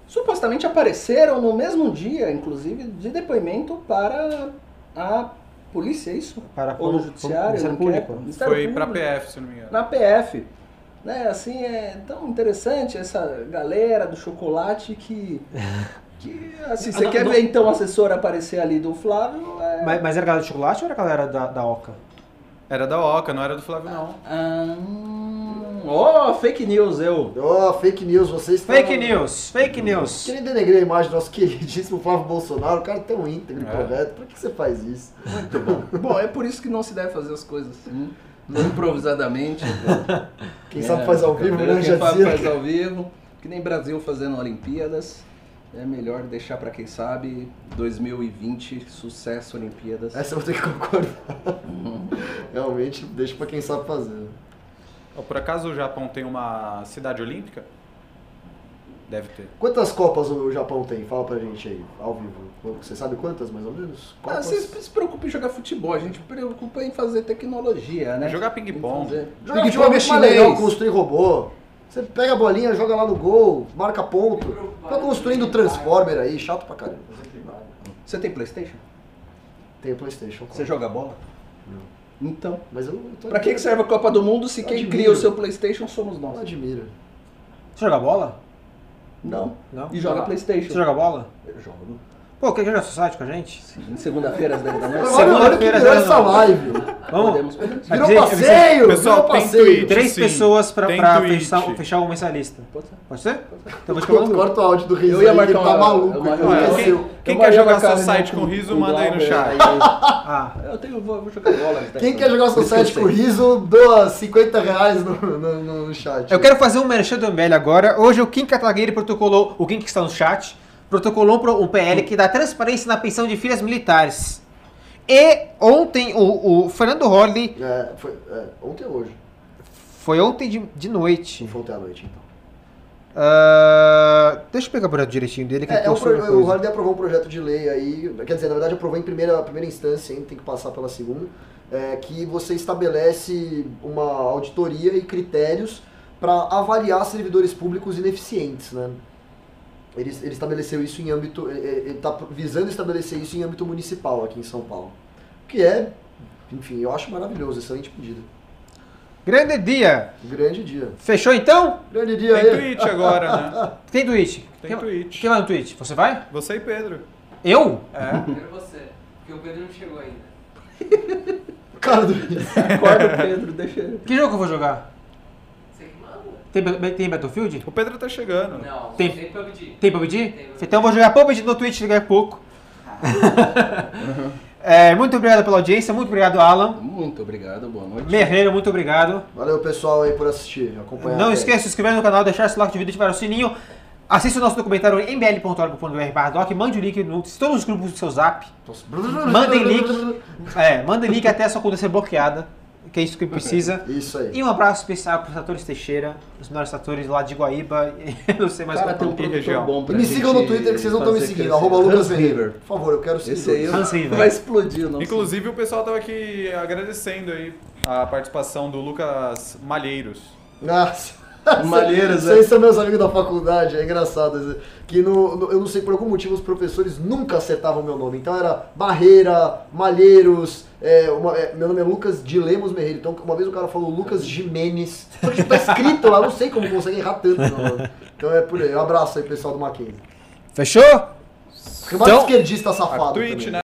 supostamente apareceram no mesmo dia, inclusive, de depoimento para a polícia, é isso? Para Ou no o judiciário, Ministério? Público. Ministério Foi pra Público. PF, se não me engano. Na PF. Né, assim, é tão interessante essa galera do chocolate que... <laughs> que assim, você Ah, quer não- ver então a assessora aparecer ali do Flávio? É... Mas, mas era galera de chocolate ou era galera da, da Oca? Era da Oca, não era do Flávio, não. Ah, hum, oh, fake news, eu. Ó, fake news, vocês estão... Fake news, fake news. Querem denegrir a imagem do nosso <laughs> queridíssimo Flávio Bolsonaro, o cara é tão íntegro e É. correto. Por que você faz isso? Muito bom. <laughs> bom, é por isso que não se deve fazer as coisas assim, improvisadamente. <laughs> Quem É, sabe faz ao vivo, né? Quem Já faz ao vivo. Que nem Brasil fazendo Olimpíadas. É melhor deixar pra quem sabe 2020, sucesso Olimpíadas. Essa eu vou ter que concordar. Realmente, deixa pra quem sabe fazer. Por acaso o Japão tem uma cidade olímpica? Deve ter. Quantas Copas o Japão tem? Fala pra gente aí, ao vivo. Você sabe quantas, mais ou menos? Ah, Copas? vocês se preocupem em jogar futebol, a gente se preocupa em fazer tecnologia, né? Jogar ping-pong. Fazer- Jogar Ping-pong é mais legal chinês. construir robô. Você pega a bolinha, joga lá no gol, marca ponto. Tá construindo Transformer aí, chato pra caramba. Você tem Playstation? Tem o Playstation. Você joga bola? Então, Mas eu, eu tô pra que, que serve a Copa do Mundo se quem Admiro. cria o seu Playstation somos Não nós? admira. Você joga bola? Não. Não? E joga Você Playstation. joga bola? Eu jogo. Pô, quer jogar Society com a gente? Segunda-feira às 10 da noite. Olha, olha que Segunda-feira, virou zero essa live. Vamos? Virou dizer- passeio, Pessoal, virou tem passeio. tweet. Três Sim. pessoas pra, pra fechar, fechar o mensalista. Pode ser. Pode ser? Então eu vou te. Corta o áudio do Riso Eu ia marcar ele tá maluco. ele uma- enlouqueceu. quem- Quem eu quer jogar site com- com riso, manda aí no chat. Ah, Eu tenho, vou, jogar bola. Quem quer jogar eu Society com Riso, doa 50 reais no, no, no- no chat. eu quero fazer um merchan do MBL agora. Hoje o Kim Kataguiri protocolou, o Kim que está no chat, protocolou um PL que dá transparência na pensão de filhas militares. E ontem o, o Fernando Holly, É, foi, é, ontem ou hoje? foi ontem de, de noite. Foi ontem à noite, então. Ah, deixa eu pegar o projeto direitinho dele que É, é um pro, o coisa. Holiday aprovou um projeto de lei aí, quer dizer, na verdade aprovou em primeira, primeira instância, ainda tem que passar pela segunda, é, que você estabelece uma auditoria e critérios para avaliar servidores públicos ineficientes, né? Ele, ele estabeleceu isso em âmbito, ele está visando estabelecer isso em âmbito municipal aqui em São Paulo, que é, enfim, eu acho maravilhoso, excelente pedido. Grande dia. Grande dia. Fechou então? Grande dia Tem aí. tweet agora, né? <laughs> Tem tweet. Tem quem, tweet. Quem vai no tweet? Você vai? Você e Pedro. Eu? É. Primeiro você, porque o Pedro não chegou ainda. <laughs> Cara do Riso. Acorda o Pedro, deixa ele. Que jogo que eu vou jogar? Tem, tem Battlefield? O Pedro tá chegando. Não, Tem- tem PUBG. Tem PUBG? Tem PUBG. Então eu vou jogar PUBG no Twitch daqui a pouco. <laughs> É, muito obrigado pela audiência, muito obrigado, Alan. Muito obrigado, boa noite. Merreiro, muito obrigado. Valeu pessoal aí por assistir, acompanhar. Não esqueça de se inscrever no canal, deixar seu like de vídeo e ativar o sininho. Assista o nosso documentário em bl.org.br doc, mande o link no todos os grupos do seu zap. <laughs> Mandem link. É, manda link até a sua conta ser bloqueada, que é isso que precisa. <laughs> Isso aí. E um abraço especial para os atores Teixeira, os melhores atores lá de Guaíba, <laughs> e não sei mais Cara, qual tem um região. bom pra E me sigam no Twitter que vocês não estão me seguindo, arroba Lucas. River. Por favor, eu quero seguir. Esse aí Hans River. vai explodir o nosso... Inclusive o pessoal tava aqui agradecendo aí a participação do Lucas Malheiros. Nossa. <laughs> Malheiros, Vocês né? são meus amigos da faculdade, é engraçado. Que no, no- eu não sei por algum motivo os professores nunca acertavam meu nome. Então era Barreira, Malheiros, é, uma- é, meu nome é Lucas de Lemos Merreiro. Então uma vez o cara falou Lucas Jimenez. Só que tá escrito lá, eu não sei como consegue errar tanto meu nome. Então é por aí. Um abraço aí, pessoal do Mackenzie. Fechou? Remate Então- esquerdista safado. A Twitch, também. né?